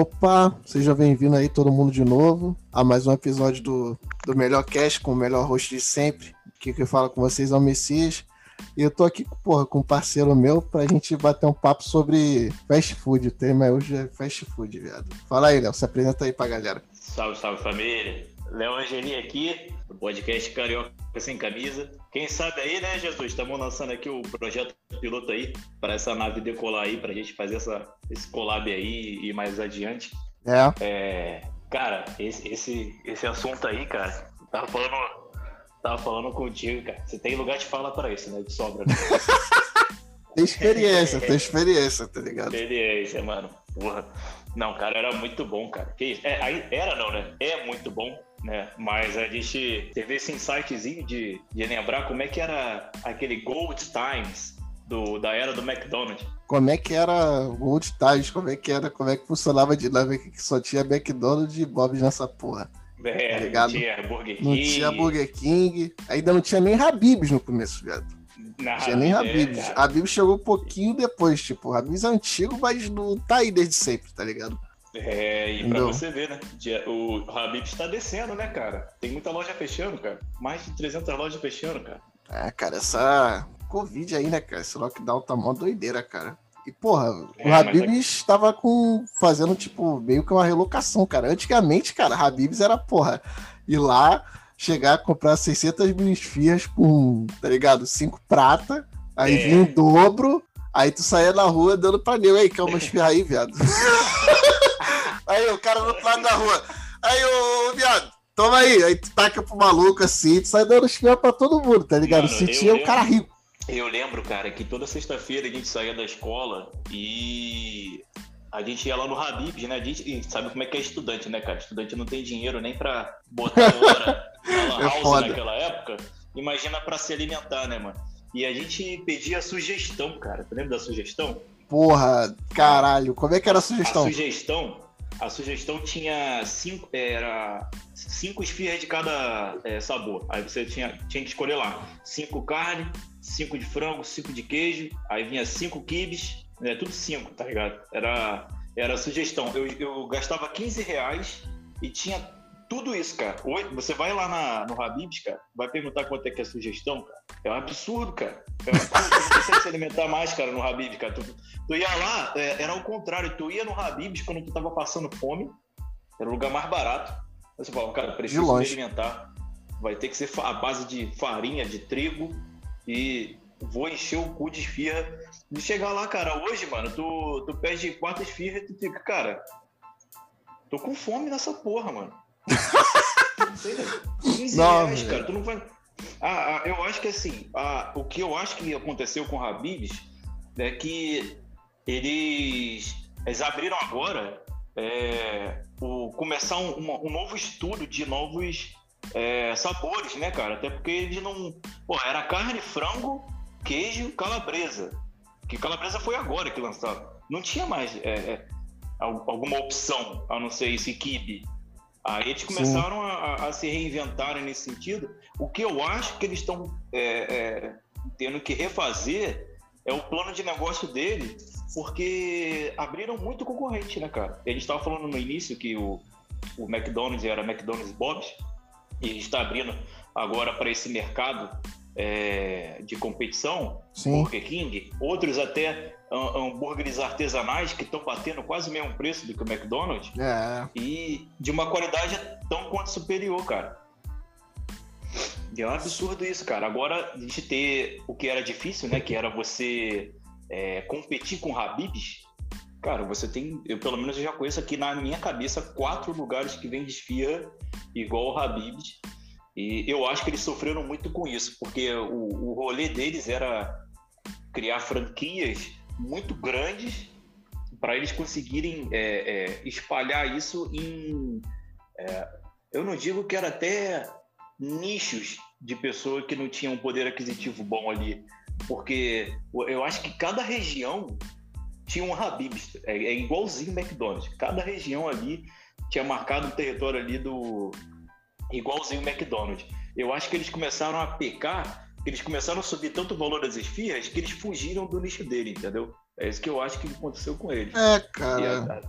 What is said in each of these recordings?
Opa, seja bem-vindo aí todo mundo de novo a mais um episódio do, do Melhor Cast com o melhor host de sempre. Aqui que fala com vocês é o Messias. E eu tô aqui, porra, com um parceiro meu pra gente bater um papo sobre fast food. O tema hoje é fast food, viado. Fala aí, Léo, se apresenta aí pra galera. Salve, salve família. Léo Angeli aqui, do podcast Carioca Sem Camisa. Quem sabe aí, né, Jesus? Estamos lançando aqui o projeto piloto aí para essa nave decolar aí, pra gente fazer essa, esse collab aí e mais adiante. É. É, cara, esse, esse, esse assunto aí, cara, tava falando, tava falando contigo, cara. Você tem lugar de fala para isso, né? De sobra. Né? tem experiência, tem experiência, tá ligado? Experiência, mano. Porra. Não, cara, era muito bom, cara. Que isso? É, era não, né? É muito bom né? Mas a gente teve esse insightzinho de, de lembrar como é que era aquele Gold Times do, da era do McDonald's. Como é que era Gold Times, como é que era, como é que funcionava a dinâmica que só tinha McDonald's e Bob's nessa porra. É, tá ligado? não tinha Burger King. Não tinha Burger King. Ainda não tinha nem Habib's no começo, viado. Não tinha nem Habib's. É, Habib's chegou um pouquinho depois, tipo, Habib's é antigo, mas não tá aí desde sempre, tá ligado? É, e pra você ver, né? O Habib está descendo, né, cara? Tem muita loja fechando, cara. Mais de 300 lojas fechando, cara. É, cara, essa Covid aí, né, cara? Esse lockdown tá mó doideira, cara. E, porra, é, o Habib mas... estava com, fazendo, tipo, meio que uma relocação, cara. Antigamente, cara, Habibs era, porra, ir lá, chegar, comprar 600 mil esfias com, tá ligado? Cinco prata, aí é. vinha um dobro, aí tu saía na rua dando pra mim. Aí, uma esfirra aí, viado? Aí o cara no outro lado da rua. Aí o viado, toma aí. Aí tu taca pro maluco assim, tu sai dando esquema pra todo mundo, tá ligado? Mano, Se tinha um cara rico. Eu lembro, cara, que toda sexta-feira a gente saía da escola e a gente ia lá no Habibs, né? A gente sabe como é que é estudante, né, cara? Estudante não tem dinheiro nem pra botar hora na é house naquela época. Imagina pra se alimentar, né, mano? E a gente pedia sugestão, cara. Tu lembra da sugestão? Porra, caralho. Como é que era a sugestão? A sugestão a sugestão tinha cinco, era cinco esfirras de cada é, sabor. Aí você tinha, tinha que escolher lá cinco carne, cinco de frango, cinco de queijo. Aí vinha cinco quibes, né, tudo cinco, tá ligado? Era, era a sugestão. Eu, eu gastava 15 reais e tinha tudo isso, cara. Você vai lá na, no Habib's, cara, vai perguntar quanto é que é a sugestão, cara. É um absurdo, cara. É um absurdo. Você não consegue se alimentar mais, cara, no Habib's, cara. Tu, tu ia lá, é, era o contrário. Tu ia no Habib's quando tu tava passando fome. Era o lugar mais barato. Aí você fala, cara, preciso me alimentar. Vai ter que ser a base de farinha, de trigo. E vou encher o cu de esfirra. De chegar lá, cara, hoje, mano, tu, tu pede quatro esfirras e tu fica, cara, tô com fome nessa porra, mano. Não sei, 15 não, reais, cara. Tu não vai. Ah, ah, eu acho que assim, ah, o que eu acho que aconteceu com o Habibs é que eles, eles abriram agora é, o, começar um, um, novo estudo de novos é, sabores, né, cara? Até porque eles não. Pô, era carne, frango, queijo, calabresa. Que calabresa foi agora que lançaram. Não tinha mais é, é alguma opção, a não ser esse kibe. Aí eles começaram a, a, se reinventar nesse sentido. O que eu acho que eles estão é, é, tendo que refazer é o plano de negócio dele, porque abriram muito concorrente, né, cara? A gente estava falando no início que o, o McDonald's era McDonald's Bob's, e está abrindo agora para esse mercado é, de competição, Sim. Burger King, outros até hambúrgueres artesanais que estão batendo quase o mesmo preço do que o McDonald's é. e de uma qualidade tão quanto superior, cara. E é um absurdo isso, cara. Agora a gente ter o que era difícil, né? Que era você é, competir com Habibs. Cara, você tem, eu pelo menos eu já conheço aqui na minha cabeça quatro lugares que vende esfirra igual o Habibs e eu acho que eles sofreram muito com isso, porque o, o rolê deles era criar franquias muito grandes para eles conseguirem é, é, espalhar isso em. É, eu não digo que era até nichos de pessoas que não tinham um poder aquisitivo bom ali, porque eu acho que cada região tinha um Habib's, é, é igualzinho McDonald's. Cada região ali tinha marcado um território ali do, igualzinho McDonald's. Eu acho que eles começaram a pecar, eles começaram a subir tanto o valor das esfirras que eles fugiram do nicho dele, entendeu? É isso que eu acho que aconteceu com eles. É, cara.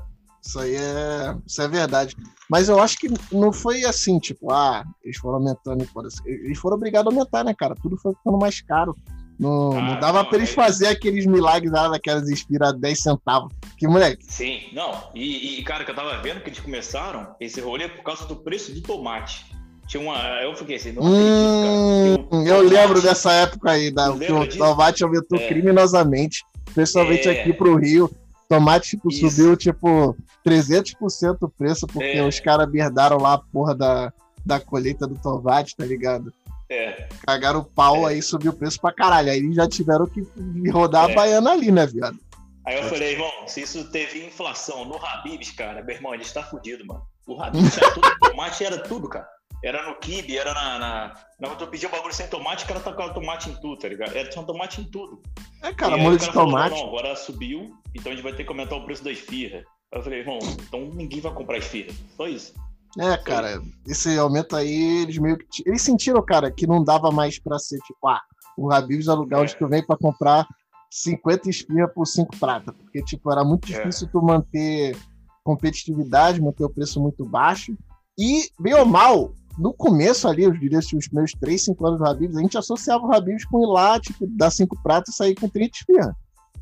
Isso aí é, isso é verdade. Mas eu acho que não foi assim, tipo, ah, eles foram aumentando. Eles foram obrigados a aumentar, né, cara? Tudo foi ficando mais caro. Não, ah, não dava pra eles é... fazer aqueles milagres lá daquelas espiras 10 centavos. Que moleque. Sim, não. E, e, cara, que eu tava vendo que eles começaram esse rolê por causa do preço do tomate. Tinha uma. Eu fiquei assim, não hum, acredito, Eu lembro dessa época aí, da, que o tomate aumentou é. criminosamente, principalmente é. aqui pro Rio. Tomate tipo, subiu tipo 300% o preço, porque é. os caras merdaram lá a porra da, da colheita do tomate, tá ligado? É. Cagaram o pau, é. aí subiu o preço pra caralho. Aí já tiveram que rodar é. a baiana ali, né, viado? Aí eu falei, irmão, se isso teve inflação no Habibs, cara, meu irmão, a gente tá fudido, mano. O Habibs era tudo, tomate era tudo, cara. Era no Kibe, era na. na, na tu pedia um bagulho sem tomate, o cara tacava tomate em tudo, tá ligado? Era, tinha um tomate em tudo. É, cara, molho de tomate. Falou, não, agora subiu, então a gente vai ter que aumentar o preço da esfirra. Aí eu falei, irmão, então ninguém vai comprar esfirra. Só isso. É, cara, esse aumento aí, eles meio que. Eles sentiram, cara, que não dava mais pra ser tipo, ah, o Habib's é o lugar é. onde tu vem pra comprar 50 espirra por 5 prata. Porque, tipo, era muito é. difícil é. tu manter competitividade, manter o preço muito baixo. E, bem ou mal, no começo ali, eu diria assim, os primeiros 3, 5 anos do Habib's, a gente associava o Habib's com ir lá, tipo, dar 5 pratas e sair com 30 espirra.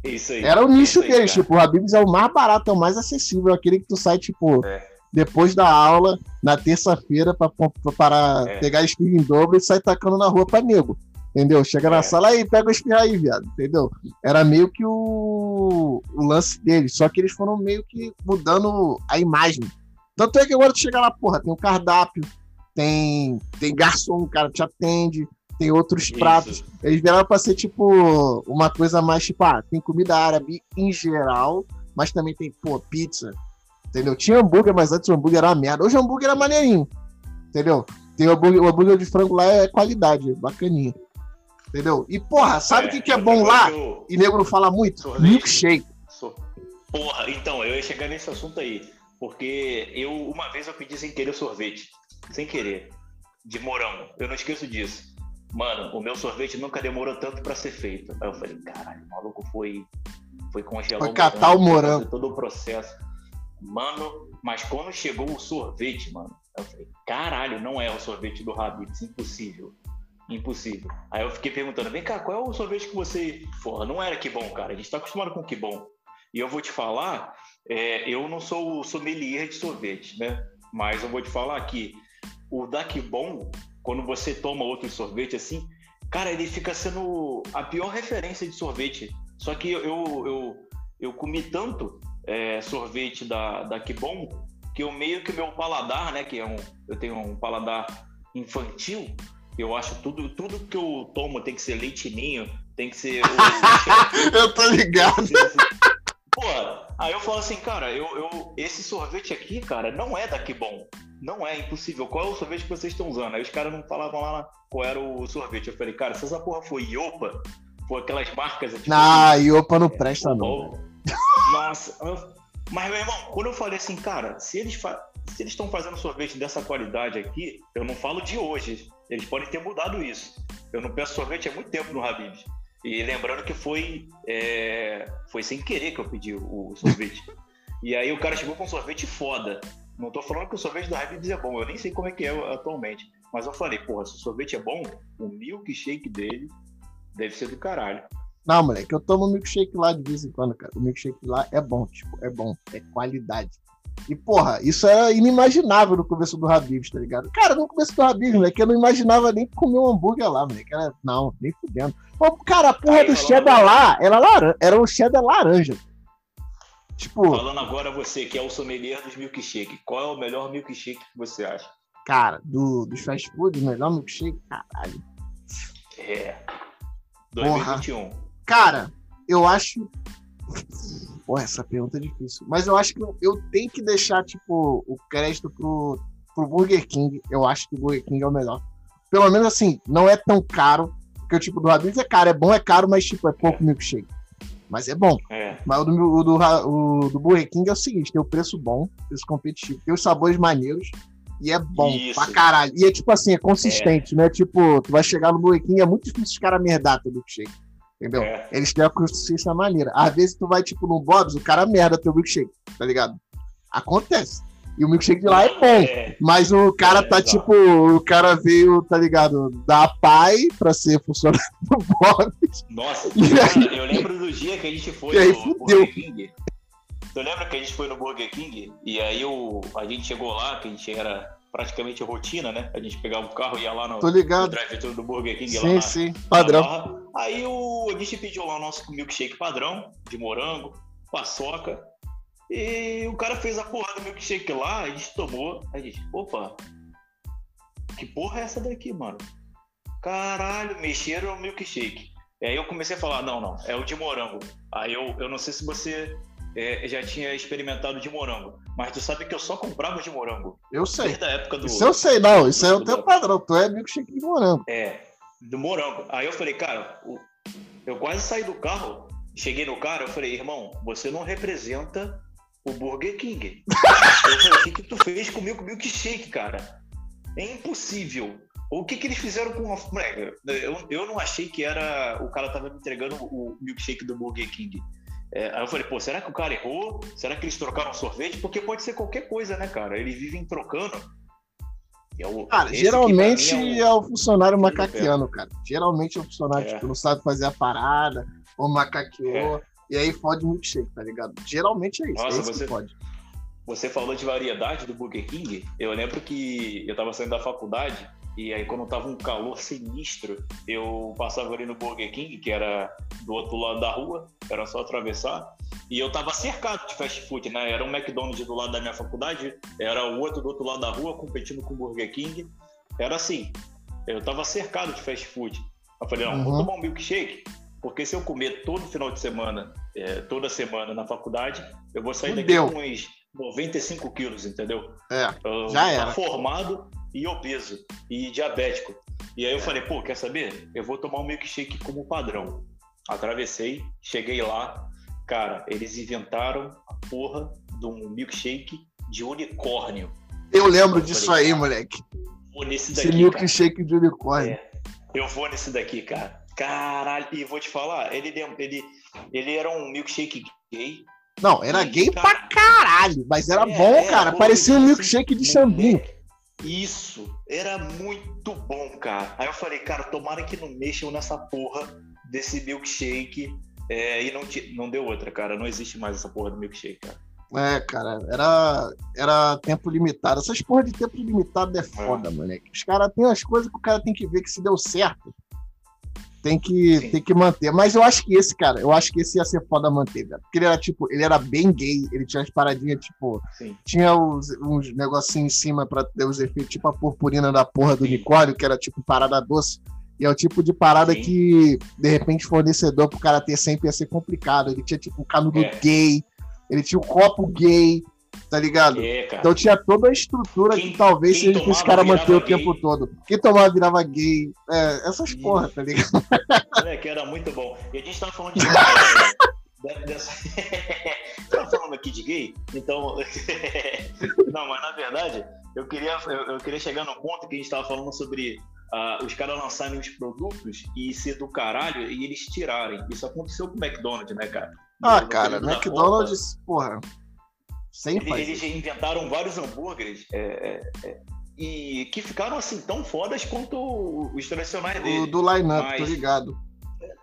Isso aí. Era o nicho deles, tipo, o Habib's é o mais barato, é o mais acessível, aquele que tu sai, tipo, é depois da aula, na terça-feira, para é. pegar espirro em dobro e sair tacando na rua para nego. Entendeu? Chega na é. sala aí, pega o espirro aí, viado. Entendeu? Era meio que o, o lance deles. Só que eles foram meio que mudando a imagem. Tanto é que agora tu chega lá, porra, tem o cardápio, tem, tem garçom, o cara te atende, tem outros Isso. pratos. Eles vieram pra ser, tipo, uma coisa mais, tipo, ah, tem comida árabe em geral, mas também tem, pô, pizza, Entendeu? Tinha hambúrguer, mas antes o hambúrguer era uma merda. Hoje o hambúrguer era maneirinho. Entendeu? Tem o hambúrguer, o hambúrguer de frango lá é qualidade, bacaninha. Entendeu? E, porra, sabe o é, que, que é bom lá? Eu... E nego não fala muito? Sorvete. Milkshake. Porra, então, eu ia chegar nesse assunto aí. Porque eu, uma vez eu pedi sem querer sorvete. Sem querer. De morango. Eu não esqueço disso. Mano, o meu sorvete nunca demorou tanto para ser feito. Aí eu falei, caralho, o maluco foi, foi congelar foi catar o morango. Todo o processo. Mano, mas quando chegou o sorvete, mano, eu falei, caralho, não é o sorvete do Habib's, impossível. Impossível. Aí eu fiquei perguntando, vem cá, qual é o sorvete que você. Porra, não era que bom, cara. A gente tá acostumado com que bom. E eu vou te falar, é, eu não sou o sommelier de sorvete, né? Mas eu vou te falar que o da que bom, quando você toma outro sorvete assim, cara, ele fica sendo a pior referência de sorvete. Só que eu, eu, eu, eu comi tanto é, sorvete da, da Kibon, que eu meio que meu paladar, né, que é um, eu tenho um paladar infantil, eu acho tudo, tudo que eu tomo tem que ser leitinho, tem que ser. Eu tô ligado. Pô, aí eu falo assim, cara, eu, eu, esse sorvete aqui, cara, não é da Kibon. Não é impossível. Qual é o sorvete que vocês estão usando? Aí os caras não falavam lá qual era o sorvete. Eu falei, cara, se essa porra for Iopa, for aquelas marcas. Tipo, ah, Iopa não presta, não. Nossa, mas meu irmão, quando eu falei assim, cara, se eles fa... se eles estão fazendo sorvete dessa qualidade aqui, eu não falo de hoje. Eles podem ter mudado isso. Eu não peço sorvete há muito tempo no Habib's. E lembrando que foi é... foi sem querer que eu pedi o sorvete. e aí o cara chegou com um sorvete foda. Não tô falando que o sorvete da Habib's é bom, eu nem sei como é que é atualmente. Mas eu falei, porra, se o sorvete é bom, o milkshake dele deve ser do caralho. Não, moleque, eu tomo milkshake lá de vez em quando, cara. O milkshake lá é bom, tipo, é bom, é qualidade. E, porra, isso era inimaginável no começo do Habib's, tá ligado? Cara, no começo do Habib's, moleque, eu não imaginava nem comer um hambúrguer lá, moleque. Era, não, nem fudendo. cara, a porra Aí, do cheddar lá era, laran era um cheddar laranja. Tipo. Falando agora você, que é o sommelier dos milkshake, qual é o melhor milkshake que você acha? Cara, do, dos fast food, o melhor milkshake, caralho. É. 2021. Porra. Cara, eu acho. Porra, essa pergunta é difícil. Mas eu acho que eu tenho que deixar, tipo, o crédito pro, pro Burger King. Eu acho que o Burger King é o melhor. Pelo menos assim, não é tão caro. Porque o tipo do Habib's é caro, é bom, é caro, mas tipo, é pouco milkshake. Mas é bom. É. Mas o do, o, do, o do Burger King é o seguinte: tem o preço bom, preço competitivo, tem os sabores maneiros. E é bom Isso. pra caralho. E é tipo assim, é consistente, é. né? Tipo, tu vai chegar no Burger King, é muito difícil os caras merdar teu milkshake. Entendeu? É. Eles têm a consistência maneira. Às vezes tu vai, tipo, no Bob's, o cara merda teu milkshake, tá ligado? Acontece. E o milkshake de lá é bom. É. Mas o cara tá tipo. O cara veio, tá ligado? Da pai pra ser funcionário do Bob. Nossa, cara, eu lembro do dia que a gente foi e aí, no fudeu. Burger King. Tu lembra que a gente foi no Burger King? E aí o, a gente chegou lá, que a gente era praticamente rotina, né? A gente pegava o carro e ia lá no, no drive-thru do Burger King. Sim, lá sim, padrão. Aí o, a gente pediu lá o nosso milkshake padrão, de morango, paçoca. E o cara fez a porra do milkshake lá, a gente tomou. A gente, opa, que porra é essa daqui, mano? Caralho, mexeram no milkshake. E aí eu comecei a falar, não, não, é o de morango. Aí eu, eu não sei se você é, já tinha experimentado de morango, mas tu sabe que eu só comprava de morango. Eu sei. Desde a época do. Isso eu sei, não, isso é o teu padrão, tu é milkshake de morango. É, do morango. Aí eu falei, cara, eu quase saí do carro, cheguei no cara, eu falei, irmão, você não representa o Burger King. eu falei, o que, que tu fez comigo com o milkshake, cara? É impossível. O que, que eles fizeram com a. Eu, eu não achei que era. O cara tava me entregando o milkshake do Burger King. É, aí eu falei, pô, será que o cara errou? Será que eles trocaram sorvete? Porque pode ser qualquer coisa, né, cara? Eles vivem trocando. É o, cara, geralmente é, é, o funcionário macaqueano, cara. Geralmente é o funcionário é. tipo, não sabe fazer a parada, ou macaqueou. E aí fode milkshake, tá ligado? Geralmente é isso. Nossa, é isso você, pode. Você falou de variedade do Burger King. Eu lembro que eu tava saindo da faculdade e aí quando tava um calor sinistro, eu passava ali no Burger King, que era do outro lado da rua, era só atravessar. E eu tava cercado de fast food, né? Era um McDonald's do lado da minha faculdade, era o outro do outro lado da rua competindo com o Burger King. Era assim, eu tava cercado de fast food. Eu falei, não, uhum. vou tomar um milkshake. Porque se eu comer todo final de semana, é, toda semana na faculdade, eu vou sair daqui com uns 95 quilos, entendeu? É, eu já era. formado e obeso e diabético. E aí eu falei, pô, quer saber? Eu vou tomar um milkshake como padrão. Atravessei, cheguei lá, cara, eles inventaram a porra de um milkshake de unicórnio. Eu lembro eu disso falei, aí, moleque. Vou nesse daqui. Esse milkshake cara. de unicórnio. É, eu vou nesse daqui, cara. Caralho, e vou te falar, ele, ele, ele era um milkshake gay. Não, era e, gay cara, pra caralho, mas era é, bom, cara. Parecia um milkshake de chambinho. Isso, era muito bom, cara. Aí eu falei, cara, tomara que não mexam nessa porra desse milkshake. É, e não, não deu outra, cara. Não existe mais essa porra do milkshake, cara. É, cara, era, era tempo limitado. Essas porra de tempo limitado é foda, é. moleque. Os caras têm as coisas que o cara tem que ver que se deu certo tem que, tem que manter. Mas eu acho que esse, cara, eu acho que esse ia ser foda manter, velho. Porque ele era, tipo, ele era bem gay, ele tinha as paradinhas, tipo, Sim. tinha os, uns negocinhos em cima pra ter os efeitos, tipo a purpurina da porra do unicórnio, que era, tipo, parada doce. E é o tipo de parada Sim. que, de repente, fornecedor pro cara ter sempre ia ser complicado. Ele tinha, tipo, um canudo é. gay, ele tinha o um copo gay, tá ligado? É, então tinha toda a estrutura quem, que talvez seja que os caras manter o tempo todo. Quem tomava virava gay. É, essas Isso. porra, tá ligado? É, que era muito bom. E a gente tava falando de. Né, dessa... tava falando aqui de gay, então. Não, mas na verdade, eu queria, eu, eu, queria chegar no ponto que a gente tava falando sobre. Uh, os caras lançarem os produtos e ser do caralho e eles tirarem. Isso aconteceu com o McDonald's, né, cara? Ah, cara, McDonald's, porra sem eles, eles inventaram vários hambúrgueres é, é, é, e que ficaram assim tão fodas quanto os tradicionais dele. O do line-up, tô ligado.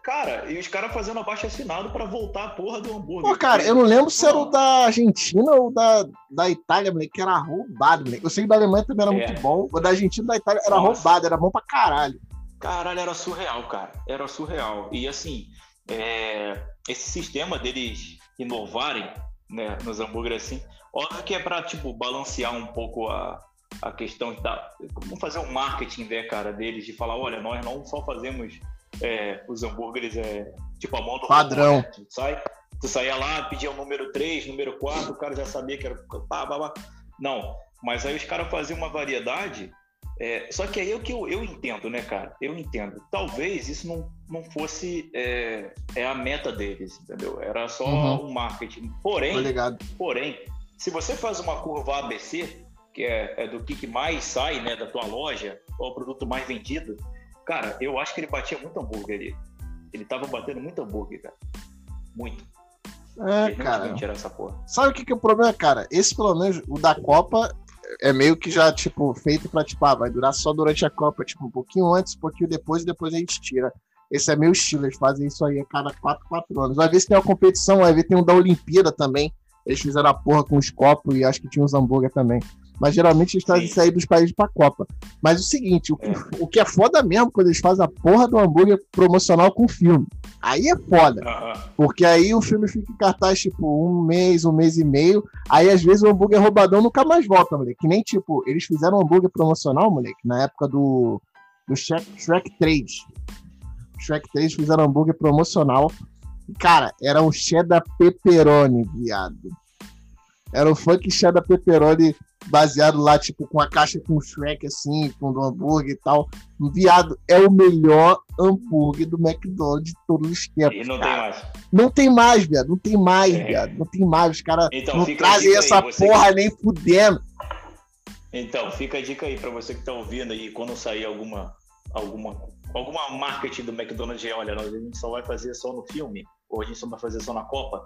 Cara, e os caras fazendo abaixo assinado para voltar a porra do hambúrguer. Pô, cara, eu não lembro se era o da Argentina ou da, da Itália, moleque, que era roubado, moleque. Eu sei que da Alemanha também era é. muito bom. O da Argentina e da Itália era Nossa. roubado, era bom pra caralho. Caralho, era surreal, cara. Era surreal. E assim, é... esse sistema deles inovarem né, nos hambúrgueres assim. Óbvio que é para tipo balancear um pouco a, a questão da vamos fazer um marketing, né, cara, deles de falar, olha, nós não só fazemos é, os hambúrgueres é, tipo a mão do padrão. Robô, né? tu sai, tu saía lá, pedia o número 3, número 4, o cara já sabia que era pá, pá, pá. Não, mas aí os caras faziam uma variedade é, só que aí é o que eu, eu entendo, né, cara? Eu entendo. Talvez isso não, não fosse é, é a meta deles, entendeu? Era só uhum. um marketing. Porém, porém, se você faz uma curva ABC, que é, é do que, mais sai né, da tua loja, ou o produto mais vendido, cara, eu acho que ele batia muito hambúrguer ali. Ele tava batendo muito hambúrguer, cara. Muito. É, cara. Sabe o que, que é o problema, cara? Esse, pelo menos, o da Copa, é meio que já, tipo, feito pra, tipo, ah, vai durar só durante a Copa, tipo, um pouquinho antes, um pouquinho depois, e depois a gente tira. Esse é meio estilo, eles fazem isso aí a cada 4, 4 anos. Vai ver se tem uma competição, vai ver tem um da Olimpíada também. Eles fizeram a porra com os copos e acho que tinha uns hambúrguer também. Mas geralmente eles Sim. isso aí dos países pra Copa. Mas o seguinte, o que, É. o que é foda mesmo quando eles fazem a porra do hambúrguer promocional com filme. Aí é foda. Porque aí o filme fica em cartaz, tipo, um mês, um mês e meio. Aí, às vezes, o hambúrguer roubadão nunca mais volta, moleque. Que nem, tipo, eles fizeram um hambúrguer promocional, moleque, na época do, do Shrek, Shrek 3. Shrek 3 fizeram hambúrguer promocional. Cara, era um cheddar pepperoni, viado. Era um funk cheddar pepperoni baseado lá, tipo, com a caixa com o Shrek, assim, com o hambúrguer e tal. Viado, é o melhor hambúrguer do McDonald's de todos os tempos. E não tem cara. mais. Não tem mais, viado. Não tem mais, É. viado. Não tem mais. Os caras Então, não trazem aí, essa você porra nem fudendo. Então, fica a dica aí pra você que tá ouvindo aí, quando sair alguma, alguma, alguma marketing do McDonald's, olha, nós- a gente só vai fazer só no filme, ou a gente só vai fazer só na Copa,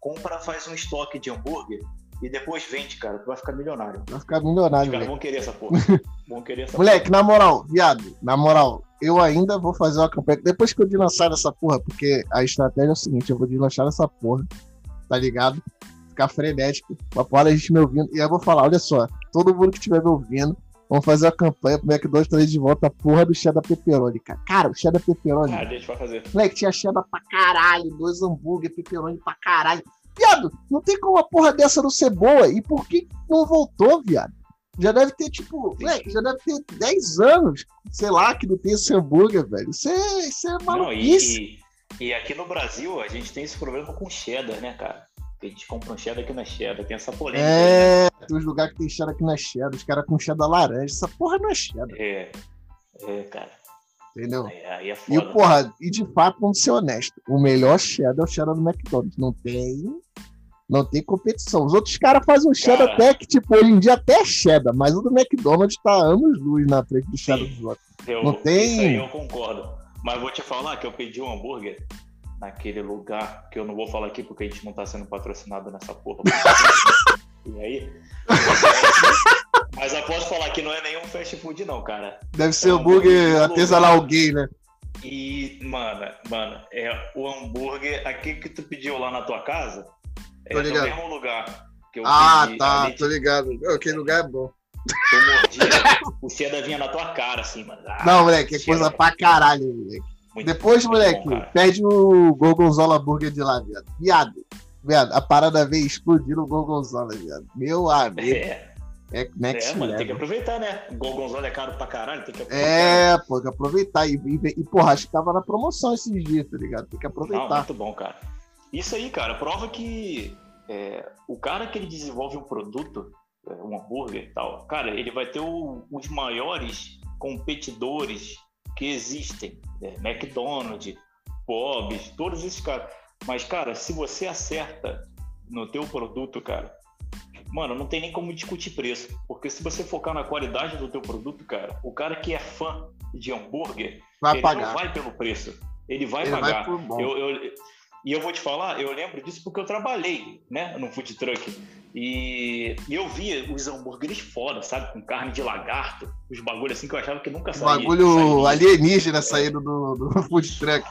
compra, faz um estoque de hambúrguer e depois vende, cara, tu vai ficar milionário. Vai ficar Os milionário, caras moleque. vão querer essa porra. vão querer essa Moleque, na moral, viado, na moral, eu ainda vou fazer uma campanha. Depois que eu deslanchar essa porra, porque a estratégia é o seguinte: eu vou deslanchar essa porra, tá ligado? Ficar frenético, pra porra a gente me ouvindo. E aí eu vou falar: olha só, todo mundo que estiver me ouvindo, vamos fazer uma campanha pro McDonald's trazer de volta a porra do cheddar pepperoni, cara. Cara, o cheddar pepperoni. Ah, a gente vai fazer. Moleque, tinha cheddar pra caralho, dois hambúrguer, pepperoni pra caralho. Viado, não tem como uma porra dessa não ser boa. E por que não voltou, viado? Já deve ter, tipo, moleque, já deve ter 10 anos, sei lá, que não tem esse hambúrguer, velho. Isso é, isso é Não, maluquice. e, e, e aqui no Brasil a gente tem esse problema com cheddar, né, cara? A gente compra um cheddar que não é cheddar, tem essa polêmica. aí, né? É, tem uns lugares que tem cheddar que não é cheddar, os caras com cheddar laranja. Essa porra não é cheddar, É, é, cara. Entendeu? Aí, aí é E, foda. porra, e de fato, vamos ser honestos, o melhor cheddar é o cheddar do McDonald's. Não tem. Não tem competição. Os outros caras fazem um cheddar Cara. até que, tipo, hoje em dia até é cheddar, mas o do McDonald's tá anos luz na frente do cheddar Sim. dos outros. Eu, Não tem- Isso aí eu concordo. Mas vou te falar que eu pedi um hambúrguer naquele lugar que eu não vou falar aqui porque a gente não tá sendo patrocinado nessa porra. e aí? Mas eu posso falar que não é nenhum fast food, não, cara. Deve ser É um hambúrguer hambúrguer artesanal gay, né? E, mano, mano, é o hambúrguer, aquele que tu pediu lá na tua casa, é Tô no ligado. mesmo lugar que eu Ah, pedi. tá, ali, tô ligado. Aquele lugar é bom. Tu mordia, o cheddar vinha na tua cara, assim, mano. Ah, Não, moleque, é cheddar. coisa pra caralho, moleque. Muito- Depois, muito moleque, bom, pede o Gorgonzola Burger de lá, viado. Viado, viado, a parada veio explodir no Gorgonzola, viado. Meu amigo, É, é next é, mano, tem que aproveitar, né? Gorgonzola é caro pra caralho, tem que aproveitar. É, pô, tem que aproveitar. E, e, e, porra, acho que tava na promoção esses dias, tá ligado? Tem que Não, aproveitar. muito bom, cara. Isso aí, cara, prova que é, o cara que ele desenvolve um produto, é, um hambúrguer e tal, cara, ele vai ter o- os maiores competidores que existem. né? McDonald's, Bob's, todos esses caras. Mas, cara, se você acerta no teu produto, cara, mano, não tem nem como discutir preço. Porque se você focar na qualidade do teu produto, cara, o cara que é fã de hambúrguer, Vai ele pagar. não vai pelo preço. Ele vai Ele pagar. vai. Eu, eu- e eu vou te falar, eu lembro disso porque eu trabalhei, né, no food truck. E, e eu via os hambúrgueres foda, sabe? Com carne de lagarto, os bagulhos assim que eu achava que nunca saía. Bagulho saía. alienígena saindo do, do food truck.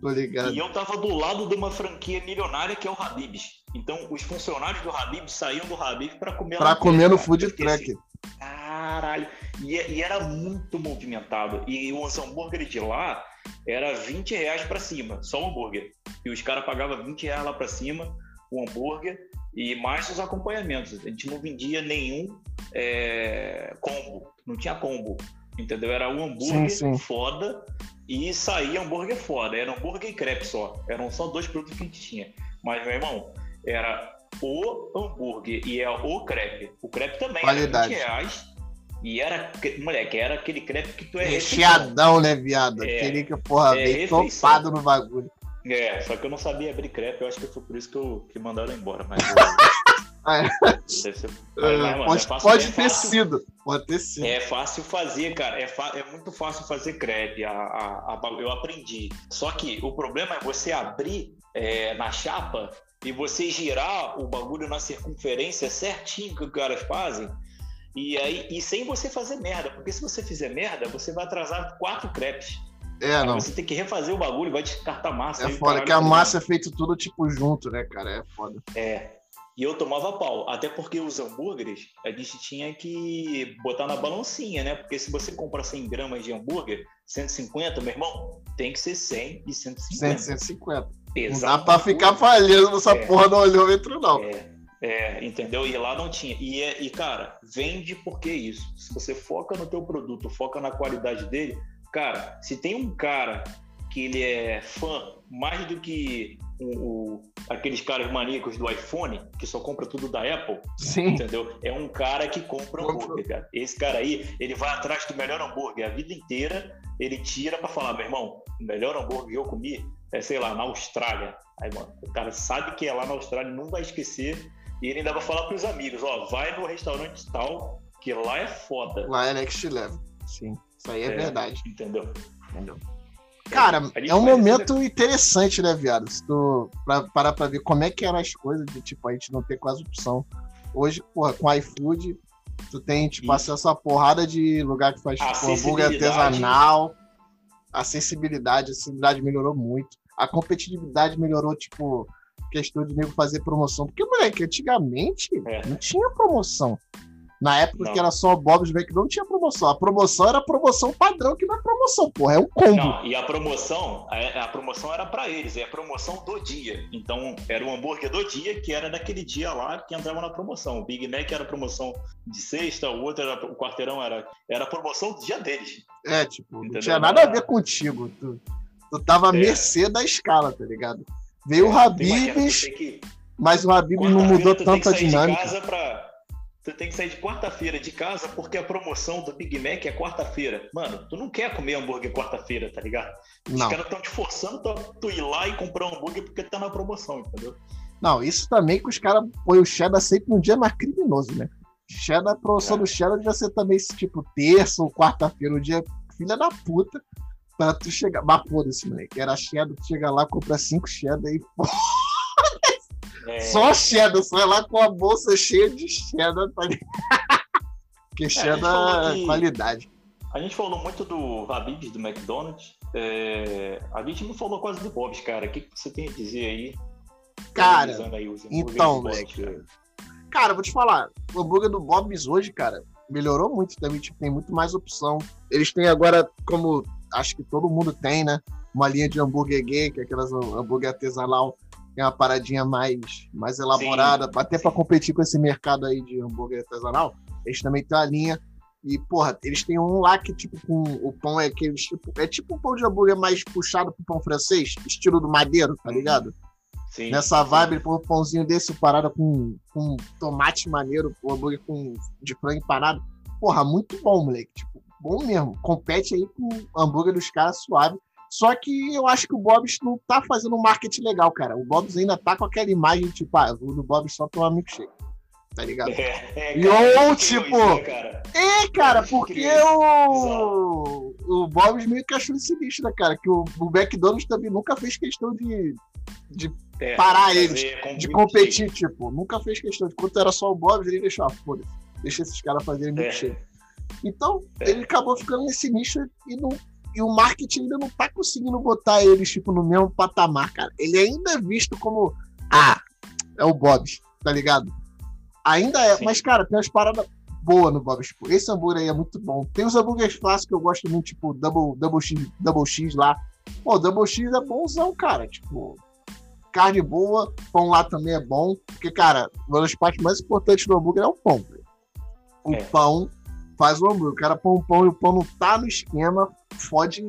Tô ligado. E eu tava do lado de uma franquia milionária que é o Habib's. Então, os funcionários do Habib's saíam do Habib's pra comer Pra lá comer no food fiquei assim, truck. Caralho. E, e era muito movimentado. E os hambúrgueres de lá era 20 reais pra cima, só o hambúrguer. E os caras pagavam 20 reais lá pra cima, o hambúrguer, e mais os acompanhamentos. A gente não vendia nenhum é, combo. Não tinha combo. Entendeu? Era um hambúrguer Sim, sim. foda e saía hambúrguer foda. Era hambúrguer e crepe só. Eram só dois produtos que a gente tinha. Mas, meu irmão, era o hambúrguer e é o crepe. O crepe também Qualidade. era 20 reais. E era, moleque, era aquele crepe que tu é. Recheadão, né, viado? É. Aquele que, porra, É, refeição. topado no bagulho. É, só que eu não sabia abrir crepe, eu acho que foi por isso que, eu, que mandaram embora. Mas Ah, é. ser- mas, mano, pode é fácil- pode é ter fácil- sido. Pode ter sido. É fácil fazer, cara. É, fa- é muito fácil fazer crepe. A, a- a eu aprendi. Só que o problema é você abrir é, na chapa e você girar o bagulho na circunferência certinho que os caras fazem, e aí e sem você fazer merda, porque se você fizer merda, você vai atrasar quatro crepes. É, aí não. Você tem que refazer o bagulho, vai descartar massa. É foda, que a massa é feito tudo tipo junto, né, cara? É foda. É. E eu tomava pau, até porque os hambúrgueres a gente tinha que botar na balancinha, né? Porque se você compra 100 gramas de hambúrguer, 150, meu irmão, tem que ser 100 e 150. 100, 150. Exato. Não dá pra ficar falhando nessa é, porra no olhômetro, não. É, é, entendeu? E lá não tinha. E, é, e, cara, vende porque isso. Se você foca no teu produto, foca na qualidade dele, cara, se tem um cara que ele é fã mais do que o, o, aqueles caras maníacos do iPhone, que só compra tudo da Apple, Sim. entendeu? É um cara que compra hambúrguer, cara. Esse cara aí, ele vai atrás do melhor hambúrguer a vida inteira, ele tira para falar, meu irmão, o melhor hambúrguer que eu comi é, sei lá, na Austrália. Aí, mano, o cara sabe que é lá na Austrália, não vai esquecer, e ele ainda vai falar pros amigos, ó, vai no restaurante tal, que lá é foda. Lá é next level, sim. Isso aí é, é verdade. Entendeu? Entendeu? Cara, é um momento interessante, né, viado? Se tu pra, parar pra ver como é que eram as coisas, de tipo, a gente não ter quase opção. Hoje, porra, com iFood, tu tem, tipo, Isso. acesso a porrada de lugar que faz tipo, hambúrguer artesanal. Acessibilidade, a acessibilidade melhorou muito. A competitividade melhorou, tipo, questão de nego fazer promoção. Porque, moleque, antigamente é. não tinha promoção. Na época não. que era só Bob's Mac, não tinha promoção. A promoção era a promoção padrão, que não é promoção, porra, é um combo. Não, e a promoção, a, a promoção era para eles, é a promoção do dia. Então, era o hambúrguer do dia, que era daquele dia lá que entrava na promoção. O Big Mac era promoção de sexta, o outro era, o quarteirão era, era a promoção do dia deles. É, tipo, Entendeu? não tinha nada a ver contigo. Tu, tu tava à é. mercê da escala, tá ligado? Veio é, o Habibs, que... mas o Habibs não mudou tanto a dinâmica. De casa pra você tem que sair de quarta-feira de casa porque a promoção do Big Mac é quarta-feira. Mano, tu não quer comer hambúrguer quarta-feira, tá ligado? Os caras estão te forçando pra tu ir lá e comprar um hambúrguer porque tá na promoção, entendeu? Não, isso também que os caras põem o cheddar sempre no dia mais criminoso, né? Cheddar, a promoção é. do cheddar devia ser também tipo terça ou quarta-feira, o dia filha da puta, pra tu chegar. Mas foda-se, moleque. Era cheddar, tu chega lá, compra cinco cheddar e. É... Só cheddar, sai lá com a bolsa cheia de cheddar, tá Porque é, cheddar é qualidade. A gente falou muito do Habib's, do McDonald's. É... A gente não falou quase do Bob's, cara. O que você tem a dizer aí? Cara, aí então, moleque. Cara. cara, vou te falar. O hambúrguer do Bob's hoje, cara, melhorou muito também. Tipo, tem muito mais opção. Eles têm agora, como acho que todo mundo tem, né? Uma linha de hambúrguer gay, que é aquelas hambúrguer artesanal é uma paradinha mais, mais elaborada, sim, até para competir com esse mercado aí de hambúrguer artesanal. Eles também têm a linha. E, porra, eles têm um lá que, tipo, com o pão é aquele tipo. É tipo um pão de hambúrguer mais puxado pro pão francês, estilo do madeiro, tá ligado? Sim. Nessa vibe, ele põe um pãozinho desse, parada com, com tomate maneiro, o hambúrguer com, de frango empanado. Porra, muito bom, moleque. Tipo, bom mesmo. Compete aí com o hambúrguer dos caras suave. Só que eu acho que o Bob's não tá fazendo um marketing legal, cara. O Bob's ainda tá com aquela imagem, tipo, ah, o do Bob's só toma milkshake. Tá ligado? É, é, e ou, tipo. Isso, cara. É, cara, porque o. O Bob's meio que achou esse bicho, né, cara? Que o, o McDonald's também nunca fez questão de. de é, parar eles, de competir, tipo. Nunca fez questão de. Quando era só o Bob's, ele deixou, ah, foda-se. Deixa esses caras fazerem é. Então, é. ele acabou ficando nesse nicho e não e o marketing ainda não tá conseguindo botar eles, tipo, no mesmo patamar, cara. Ele ainda é visto como, ah, é o Bob's, tá ligado? Ainda é, Sim. mas, cara, tem umas paradas boas no Bob's. Tipo, esse hambúrguer aí é muito bom. Tem os hambúrgueres clássicos que eu gosto muito, tipo, Double, double, X, double X lá. Pô, Double X é bonzão, cara. Tipo, carne boa, pão lá também é bom. Porque, cara, uma das partes mais importantes do hambúrguer é o pão. O é. pão faz o hambúrguer. O cara põe um pão e o pão não tá no esquema, fode,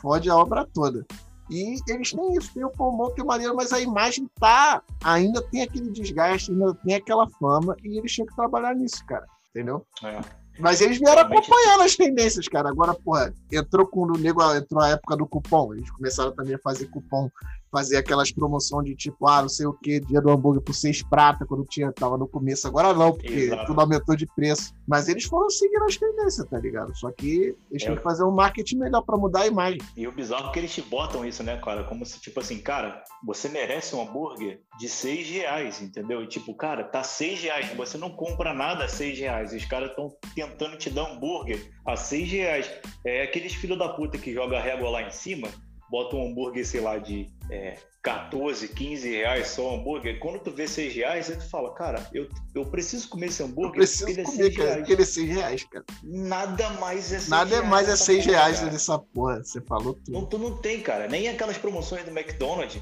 fode a obra toda. E eles têm isso, tem o pão bom, tem maneiro, mas a imagem tá. Ainda tem aquele desgaste, ainda tem aquela fama, e eles tinham que trabalhar nisso, cara. Entendeu? É. Mas eles vieram acompanhando as tendências, cara. Agora, porra, entrou com o nego, entrou a época do cupom. Eles começaram também a fazer cupom fazer aquelas promoções de tipo, ah, não sei o que, dia do hambúrguer por seis prata, quando tinha, tava no começo. Agora não, porque Exato. tudo aumentou de preço. Mas eles foram seguindo as tendências, tá ligado? Só que eles é. têm que fazer um marketing melhor para mudar a imagem. E o bizarro é que eles te botam isso, né, cara? Como se, tipo assim, cara, você merece um hambúrguer de seis reais, entendeu? E tipo, cara, tá seis reais, você não compra nada a seis reais. Os caras estão tentando te dar hambúrguer a seis reais. É aqueles filho da puta que joga a régua lá em cima bota um hambúrguer, sei lá, de é, 14, 15 reais só hambúrguer. Quando tu vê 6 reais, aí tu fala, cara, eu, eu preciso comer esse hambúrguer. Eu preciso porque comer, é 6 cara, reais. Ele é 6 reais, cara. Nada mais é 6 Nada é mais é 6 reais nessa porra. Você falou tudo. Não, tu não tem, cara. Nem aquelas promoções do McDonald's,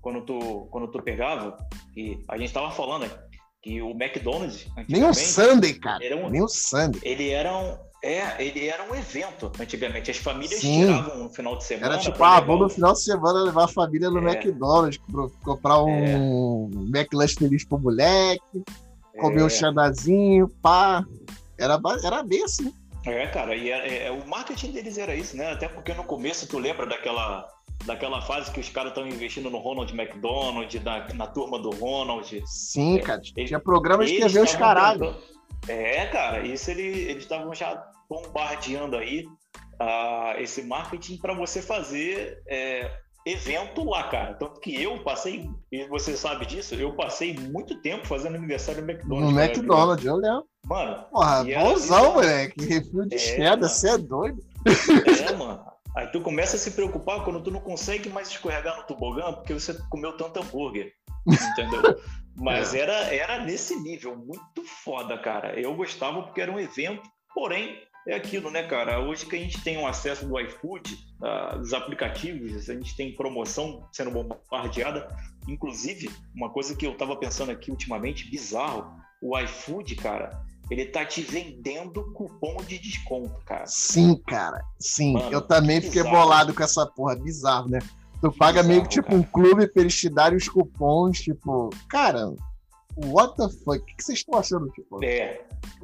quando tu, quando tu pegava, e a gente tava falando que o McDonald's. Nem o Sunday, cara. Um, Nem o Sunday. Ele era um, é, ele era um evento antigamente. As famílias Sim. tiravam no final de semana. Era tipo, ah, vamos no final de semana levar a família no é. McDonald's, comprar um é. McLanche feliz pro moleque, comer é. um xanazinho, pá. Era, era bem assim. É, cara, e é, é, o marketing deles era isso, né? Até porque no começo tu lembra daquela, daquela fase que os caras estão investindo no Ronald McDonald, na, na turma do Ronald. Sim, cara. Tinha programas que ver os caralho. É, cara, isso ele, eles estavam já bombardeando aí uh, esse marketing para você fazer é, evento lá, cara. Tanto que eu passei, e você sabe disso, eu passei muito tempo fazendo aniversário no McDonald's. No McDonald's, eu lembro. Mano. Porra, bonzão, moleque. Refil de é, você é doido. É, mano. Aí tu começa a se preocupar quando tu não consegue mais escorregar no tobogã porque você comeu tanto hambúrguer. Entendeu? Mas é. era, era nesse nível, muito foda, cara. Eu gostava porque era um evento, porém, é aquilo, né, cara? Hoje que a gente tem um acesso do iFood, uh, dos aplicativos, a gente tem promoção sendo bombardeada. Inclusive, uma coisa que eu tava pensando aqui ultimamente, bizarro, o iFood, cara, ele tá te vendendo cupom de desconto, cara. Sim, cara. Sim. Mano, eu também fiquei bizarro. bolado com essa porra. Bizarro, né? Tu paga meio que tipo cara. um clube pra eles te darem os cupons, tipo, cara, what the fuck? O que vocês estão achando? Tipo, é.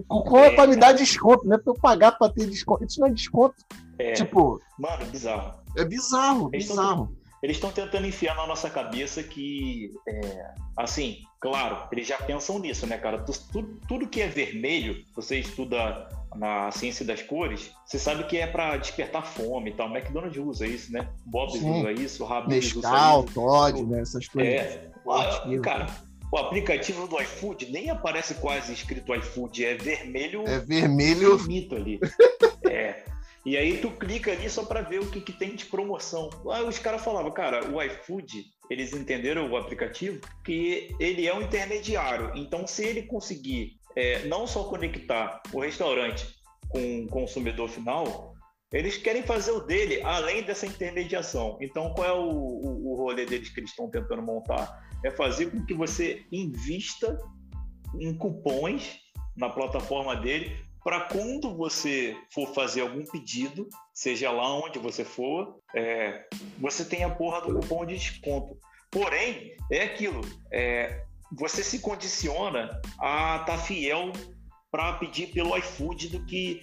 O cupom é, é pra me dar desconto, não é pra eu pagar pra ter desconto. Isso não é desconto. É. Tipo. Mano, bizarro. É bizarro, eles bizarro. Tão, eles estão tentando enfiar na nossa cabeça que, é, assim, claro, eles já pensam nisso, né, cara? Tudo, tudo que é vermelho, você estuda na ciência das cores, você sabe que é para despertar fome e tal. O McDonald's usa isso, né? Bob's usa isso, o Habib's usa isso. Todd, né? Essas coisas. É. cara, o aplicativo do iFood nem aparece quase escrito iFood, é vermelho. É vermelho. Bonito ali. é. E aí tu clica ali só para ver o que, que tem de promoção. Aí os caras falavam, cara, o iFood, eles entenderam o aplicativo que ele é um intermediário. Então, se ele conseguir é, não só conectar o restaurante com o consumidor final, eles querem fazer o dele além dessa intermediação. Então, qual é o, o, o rolê deles que eles estão tentando montar? É fazer com que você invista em cupons na plataforma dele para quando você for fazer algum pedido, seja lá onde você for, é, você tenha a porra do cupom de desconto. Porém, é aquilo. É, você se condiciona a estar tá fiel para pedir pelo iFood do que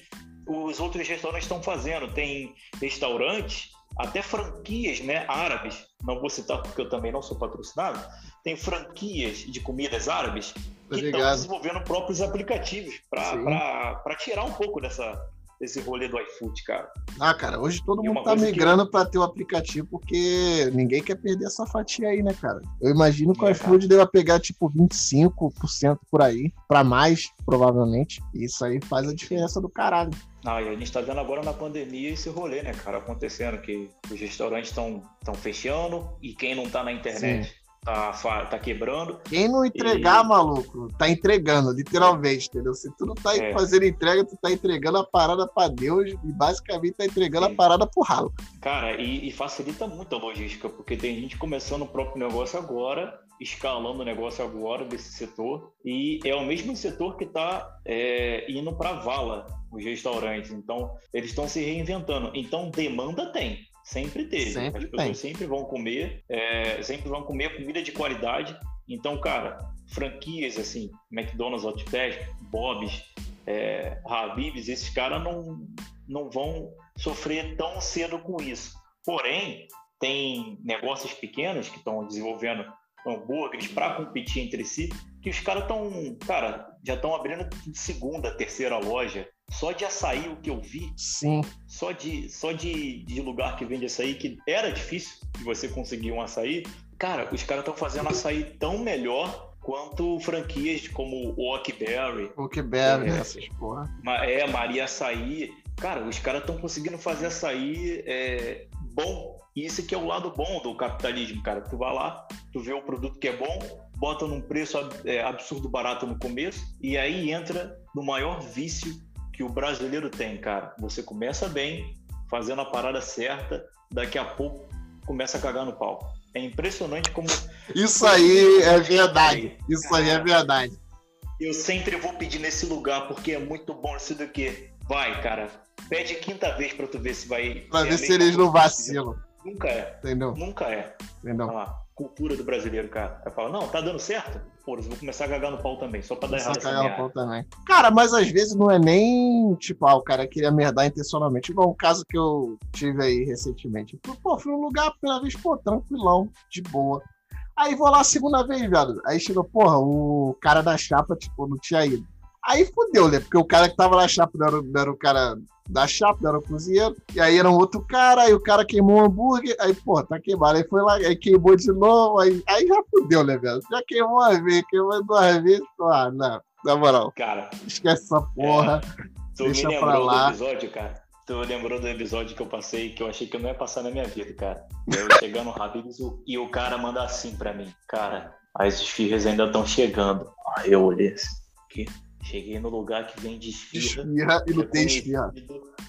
os outros restaurantes estão fazendo. Tem restaurantes, até franquias né, árabes, não vou citar porque eu também não sou patrocinado, tem franquias de comidas árabes que estão desenvolvendo próprios aplicativos para tirar um pouco dessa, esse rolê do iFood, cara. Ah, cara, hoje todo e mundo tá migrando que... para ter o aplicativo porque ninguém quer perder essa fatia aí, né, cara? Eu imagino que é, o iFood deva pegar tipo 25% por aí, para mais, provavelmente. E isso aí faz a diferença do caralho. Ah, e a gente tá vendo agora na pandemia esse rolê, né, cara, acontecendo, que os restaurantes estão fechando e quem não tá na internet Sim tá, tá quebrando. Quem não entregar, e... maluco, tá entregando, literalmente, entendeu? Se tu não tá é. fazendo entrega, tu tá entregando a parada para Deus e basicamente tá entregando Sim. a parada pro ralo. Cara, e, e, facilita muito a logística, porque tem gente começando o próprio negócio agora, escalando o negócio agora desse setor, e é o mesmo setor que tá é, indo para vala, os restaurantes. Então, eles estão se reinventando. Então, demanda tem. Sempre teve. Sempre As pessoas tem. sempre vão comer, é, sempre vão comer comida de qualidade. Então, cara, franquias assim, McDonald's, Outback, Bob's, é, Habib's, esses caras não, não vão sofrer tão cedo com isso. Porém, tem negócios pequenos que estão desenvolvendo hambúrgueres para competir entre si, que os caras estão, cara, já estão abrindo segunda, terceira loja. Só de açaí, o que eu vi. Sim. Só de, só de, de lugar que vende açaí, que era difícil de você conseguir um açaí. Cara, os caras estão fazendo açaí tão melhor quanto franquias como o Oakberry. Oakberry, é, essas porra. É, Maria Açaí. Cara, os caras estão conseguindo fazer açaí é, bom. E esse aqui é o lado bom do capitalismo, cara. Tu vai lá, tu vê o produto que é bom, bota num preço é, absurdo barato no começo, e aí entra no maior vício que o brasileiro tem, cara. Você começa bem, fazendo a parada certa, daqui a pouco começa a cagar no pau. É impressionante como. Isso aí é verdade. Isso aí é verdade. Eu sempre vou pedir nesse lugar porque é muito bom isso do que. Vai, cara. Pede quinta vez pra tu ver se vai. Pra ver se eles não vacilam. Nunca é. Entendeu? Nunca é. Entendeu? Lá, cultura do brasileiro, cara. Aí fala, não, tá dando certo? Pô, eu vou começar a cagar no pau também, só pra dar errado. Cagar no pau também. Cara, mas às vezes não é nem, tipo, ah, o cara queria merdar intencionalmente. Igual o caso que eu tive aí recentemente. Pô, fui num lugar, primeira vez, pô, tranquilão, de boa. Aí vou lá a segunda vez, velho. Aí chegou, porra, o cara da chapa, tipo, não tinha ido. Aí fudeu, né? Porque o cara que tava na chapa não era, não era o cara da chapa, não era o cozinheiro. E aí era um outro cara, aí o cara queimou o um hambúrguer. Aí, pô, tá queimado. Aí foi lá, aí queimou de novo. Aí, aí já fudeu, né, velho? Já queimou uma vez, queimou duas vezes. Ah, não, na moral. Cara, esquece essa porra. É, tu deixa me lembrou pra lá. do episódio, cara? Tu lembrou do episódio que eu passei, que eu achei que eu não ia passar na minha vida, cara. Eu chegando no Habib's e o cara manda assim pra mim, cara, as esfirras ainda estão chegando. Aí eu olhei assim, que Cheguei no lugar que vende esfirra. Esfirra e não tem esfirra.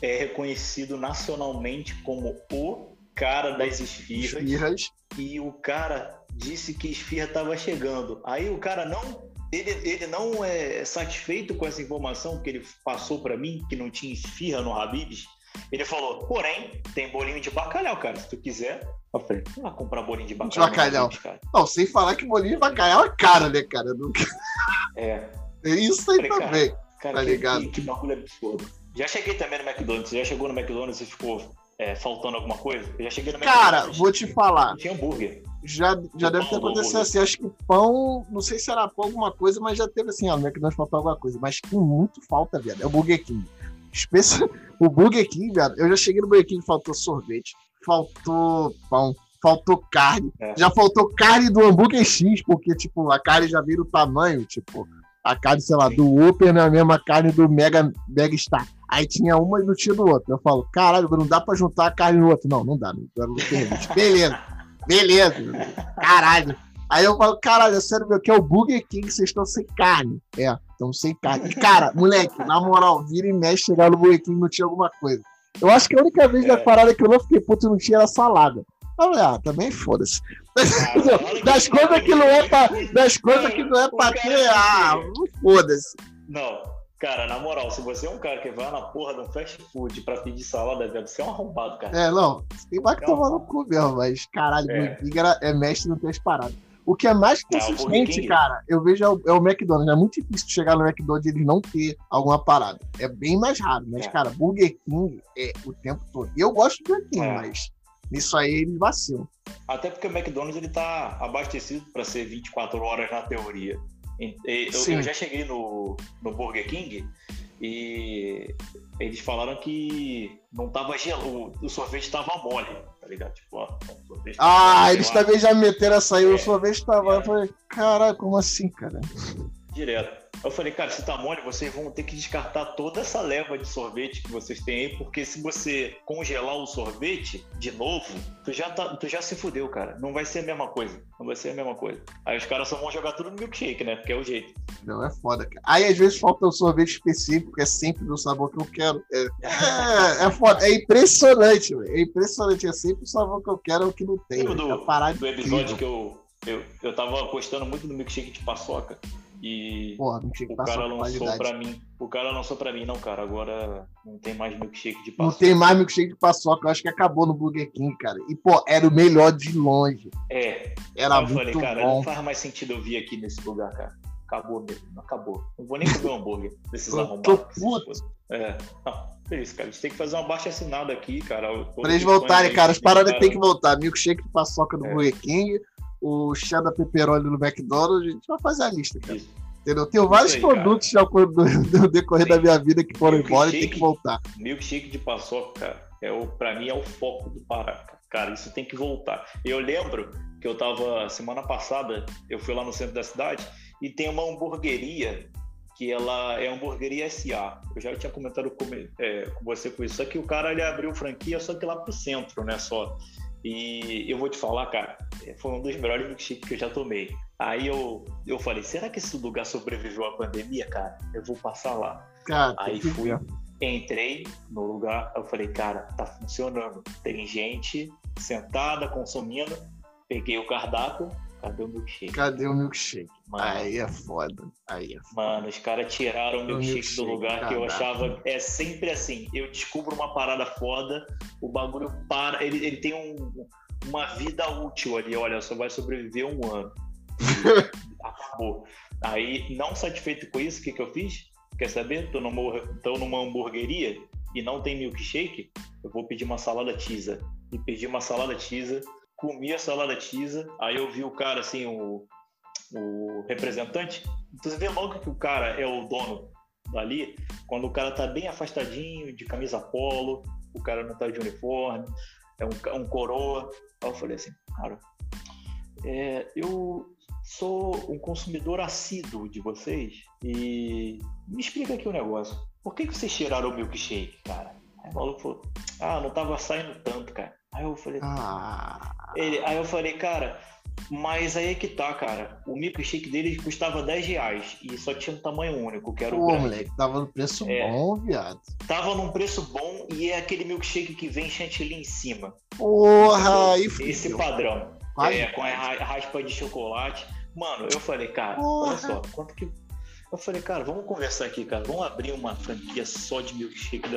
É reconhecido nacionalmente como o cara das esfirras. esfirras. E o cara disse que esfirra estava chegando. Aí o cara não. Ele, ele não é satisfeito com essa informação que ele passou para mim, que não tinha esfirra no Habibs. Ele falou, porém, tem bolinho de bacalhau, cara. Se tu quiser. Eu falei, ah, comprar bolinho de bacalhau. De bacalhau. Não, sem falar que bolinho de bacalhau é caro, né, cara? Nunca... É. É isso aí Falei, também. Cara, cara, tá ligado? Que, que bagulho absurdo. Já cheguei também no McDonald's. Você já chegou no McDonald's e ficou é, faltando alguma coisa? Eu já cheguei no McDonald's. Cara, vou te falar. Tinha hambúrguer. Já, já deve ter acontecido assim. Acho que pão, não sei se era pão alguma coisa, mas já teve assim, ó, no McDonald's faltou alguma coisa. Mas que muito falta, velho. É o Burger King. Especial... O Burger King, velho, eu já cheguei no Burger King faltou sorvete, faltou pão, faltou carne. É. Já faltou carne do hambúrguer X, porque, tipo, a carne já vira o tamanho, tipo a carne, sei lá, do Upper não é a mesma carne do Mega, Mega Star. Aí tinha uma e não tinha do outro. Eu falo, caralho, não dá pra juntar a carne no outro. Não, não dá. Não, não beleza, beleza, caralho. Aí eu falo, caralho, é sério, meu, que é o Burger King, vocês estão sem carne. É, estão sem carne. E, cara, moleque, na moral, vira e mexe, chegar no Burger King não tinha alguma coisa. Eu acho que a única vez é. da parada que eu não fiquei puto não tinha era salada. Ah, também foda-se. das coisas que não é pra, das coisas que não é pra ter, ah, foda-se. Não, cara, na moral, se você é um cara que vai na porra do fast food pra pedir salada, deve ser um arrombado, cara. É, não, tem mais que é tomar no cu mesmo, mas caralho, é. o é mestre no três paradas. O que é mais é, consistente, cara, eu vejo é o, é o, McDonald's. É muito difícil chegar no McDonald's e eles não ter alguma parada. É bem mais raro. Mas, é. cara, Burger King é o tempo todo. E eu gosto do Burger King, é. mas Nisso aí eles vacilam. Até porque o McDonald's ele tá abastecido para ser 24 horas na teoria. Eu, eu, já cheguei no, no Burger King e eles falaram que não tava gelado, o sorvete tava mole, tá ligado? Tipo, ó, ah, eles também já meteram essa aí, é, o sorvete tava. É. Eu falei, caralho, como assim, cara? Direto. Eu falei, cara, se tá mole, vocês vão ter que descartar toda essa leva de sorvete que vocês têm aí, porque se você congelar o sorvete de novo, tu já, tá, tu já se fudeu, cara. Não vai ser a mesma coisa. Não vai ser a mesma coisa. Aí os caras só vão jogar tudo no milkshake, né? Porque é o jeito. Não, é foda, cara. Aí às vezes falta um sorvete específico, que é sempre do sabor que eu quero. É, é, é foda. É impressionante, velho. É impressionante. É sempre o sabor que eu quero, é o que não tem. Do, é do episódio que eu, eu, eu tava apostando muito no milkshake de paçoca. E Porra, o cara lançou pra mim. O cara lançou pra mim, não, cara. Agora não tem mais milkshake de paçoca. Não tem mais milkshake de paçoca. Eu acho que acabou no Burger King, cara. E, pô, era o melhor de longe. É. Era eu muito falei, cara, bom. não faz mais sentido eu vir aqui nesse lugar, cara. acabou mesmo, não acabou. Não vou nem comer um hambúrguer desses arrombados. É, não, é isso, cara. A gente tem que fazer uma baixa assinada aqui, cara. Pra eles voltarem, cara, as paradas tem que voltar. Milkshake de paçoca do é. Burger King, o cheddar pepperoni no McDonald's, a gente vai fazer a lista, cara. Isso. Entendeu? Tenho vários aí, produtos já no, no decorrer Sim. da minha vida que foram embora e tem que voltar. Milkshake de paçoca, cara, é o, pra mim é o foco do Pará. Cara, isso tem que voltar. Eu lembro que eu tava, semana passada, eu fui lá no centro da cidade e tem uma hamburgueria que ela é hamburgueria SA. Eu já tinha comentado com, é, com você com isso. Só que o cara ele abriu franquia, só que lá pro centro, né? Só. E eu vou te falar, cara, foi um dos melhores milkshakes que eu já tomei. Aí eu, eu falei, será que esse lugar sobreviveu à pandemia, cara? Eu vou passar lá. Cara, Aí fui, entrei no lugar, eu falei, cara, tá funcionando. Tem gente sentada, consumindo. Peguei o cardápio, cadê o milkshake? Cadê o milkshake? Mano, aí é foda. Aí é foda. Mano, os caras tiraram o milkshake, do lugar que eu achava. É sempre assim. Eu descubro uma parada foda, o bagulho para. Ele, ele tem um, uma vida útil ali, olha, só vai sobreviver um ano. Acabou. Aí, não satisfeito com isso, o que, que eu fiz? Quer saber? Tô numa, tô numa hamburgueria e não tem milkshake, eu vou pedir uma salada tisa. E pedi uma salada tisa, comi a salada tisa, aí eu vi o cara, assim, o, o representante. Você vê logo que o cara é o dono dali, quando o cara tá bem afastadinho, de camisa polo, o cara não tá de uniforme, é um, um coroa. Aí eu falei assim, cara, é, eu sou um consumidor assíduo de vocês e me explica aqui o um negócio. Por que, que vocês tiraram o milkshake, cara? Aí o maluco falou, ah, não tava saindo tanto, cara. Aí eu falei, ah. ele, aí eu falei, cara, mas aí é que tá, cara. O milkshake dele custava 10 reais e só tinha um tamanho único, que era Pô, o moleque, tava no preço é, bom, viado. Tava num preço bom e é aquele milkshake que vem chantilly em cima. Porra, aí Esse padrão. Ai, é, com a raspa de chocolate. Mano, eu falei, cara, Porra. olha só, quanto que. Eu falei, cara, vamos conversar aqui, cara. Vamos abrir uma franquia só de milkshake.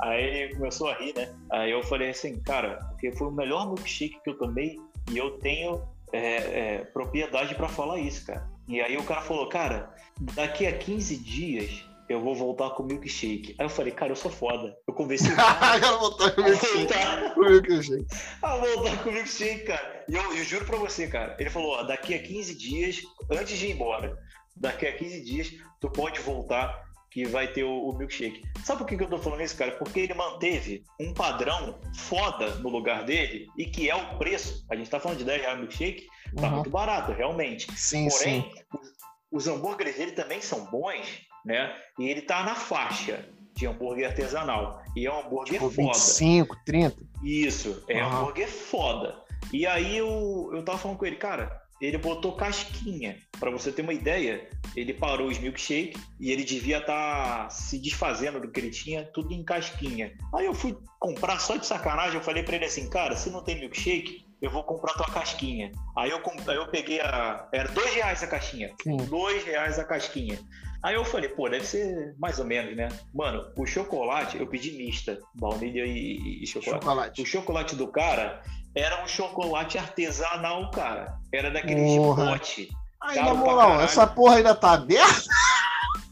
Aí ele começou a rir, né? Aí eu falei assim, cara, porque foi o melhor milkshake que eu tomei e eu tenho é, é, propriedade para falar isso, cara. E aí o cara falou, cara, daqui a 15 dias eu vou voltar com o milkshake. Aí eu falei, cara, eu sou foda. Eu conversei o cara. quero voltar com o milkshake. milkshake. Ah, voltar com o milkshake, cara. E eu, eu, juro pra você, cara. Ele falou, ó, daqui a 15 dias, antes de ir embora, daqui a 15 dias, tu pode voltar que vai ter o, o, milkshake. Sabe por que, que eu tô falando isso, cara? Porque ele manteve um padrão foda no lugar dele e que é o preço. A gente tá falando de 10 reais milkshake, tá uhum. muito barato, realmente. Sim, Porém, sim. Os, os hambúrgueres dele também são bons, né? E ele tá na faixa de hambúrguer artesanal. E é um hambúrguer tipo, foda. 25, 30? Isso, é uhum. um hambúrguer foda. E aí eu, eu tava falando com ele, cara, ele botou casquinha. Para você ter uma ideia, ele parou os milkshake e ele devia estar tá se desfazendo do que ele tinha, tudo em casquinha. Aí eu fui comprar só de sacanagem, eu falei para ele assim, cara, se não tem milkshake, eu vou comprar tua casquinha. Aí eu, aí eu peguei a. Era dois reais a caixinha. Sim. Dois reais a casquinha. Aí eu falei, pô, deve ser mais ou menos, né? Mano, o chocolate, eu pedi mista, baunilha e, e chocolate. chocolate. O chocolate do cara era um chocolate artesanal, cara. Era daquele pote. Aí, na moral, essa porra ainda tá aberta?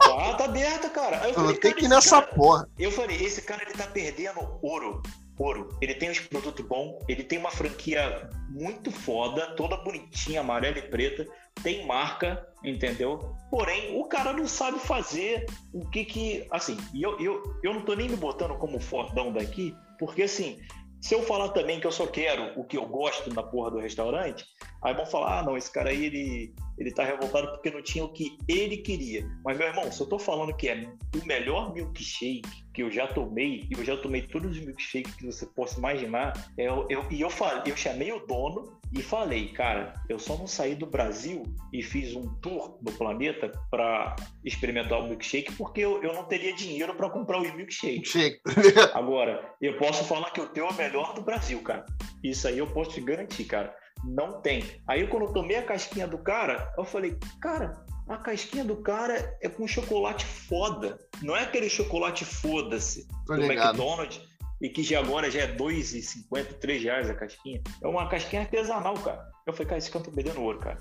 Ah, tá aberta, cara. Aí eu, falei, tenho que ir nessa cara... porra. Eu falei, esse cara ele tá perdendo ouro. Ouro. Ele tem uns produtos bons, ele tem uma franquia muito foda, toda bonitinha, amarela e preta, tem marca, entendeu? Porém, o cara não sabe fazer o que que. Assim, eu, eu, eu não tô nem me botando como fodão daqui, porque assim, se eu falar também que eu só quero o que eu gosto na porra do restaurante, aí vão falar: ah, não, esse cara aí ele, ele tá revoltado porque não tinha o que ele queria. Mas, meu irmão, se eu tô falando que é o melhor milkshake que eu já tomei, e eu já tomei todos os milkshakes que você possa imaginar, eu, eu, e eu, falei, eu chamei o dono e falei, cara, eu só não saí do Brasil e fiz um tour do planeta para experimentar o milkshake porque eu, eu não teria dinheiro para comprar os milkshakes. Agora, eu posso falar que o teu é o melhor do Brasil, cara. Isso aí eu posso te garantir, cara. Não tem. Aí quando eu tomei a casquinha do cara, eu falei, cara, a casquinha do cara é com chocolate foda. Não é aquele chocolate foda-se do ligado. McDonald's e que já agora já é R$ 2,50, R$ reais a casquinha. É uma casquinha artesanal, cara. Eu falei, cara, esse cara tá perdendo ouro, cara.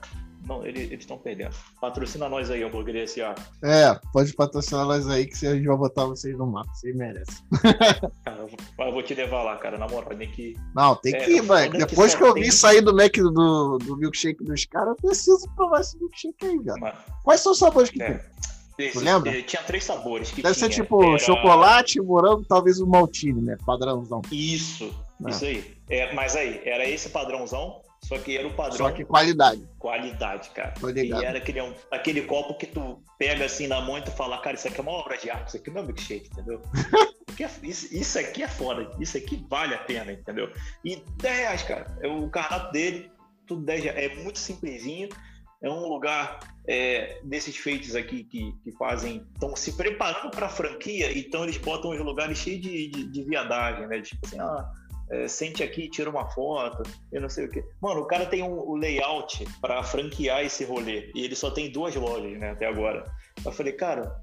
Não, eles estão perdendo. Patrocina nós aí, hambúrguer S.A. É, pode patrocinar nós aí que a gente vai botar vocês no mapa, vocês merecem. Cara, eu vou te levar lá, cara, na moral, tem que. Não, tem é, que ir, velho. Depois que, eu vi sair do Mac do, do milkshake dos caras, eu preciso provar esse milkshake aí, cara. Mas... Quais são os sabores que é. tem? Esse, lembra? Tinha três sabores. Deve tinha. ser tipo Era... chocolate, morango, talvez o maltine, né? Padrãozão. Isso, é. isso aí. É, mas aí, era esse padrãozão, só que era o padrão. Só que qualidade. Qualidade, cara. E era aquele, aquele copo que tu pega assim na mão e tu fala, cara, isso aqui é uma obra de arte, isso aqui não é milkshake, entendeu? É, isso, isso aqui é foda, isso aqui vale a pena, entendeu? E 10 reais, cara. É o cardápio dele, tudo 10 reais. É muito simplesinho. É um lugar é, desses feitos aqui que, que fazem, estão se preparando para a franquia, então eles botam os lugares cheios de, de, de viadagem, né? Tipo assim, ah, é, sente aqui, tira uma foto, eu não sei o quê. Mano, o cara tem um, um layout para franquear esse rolê e ele só tem duas lojas, né, até agora. Eu falei, cara,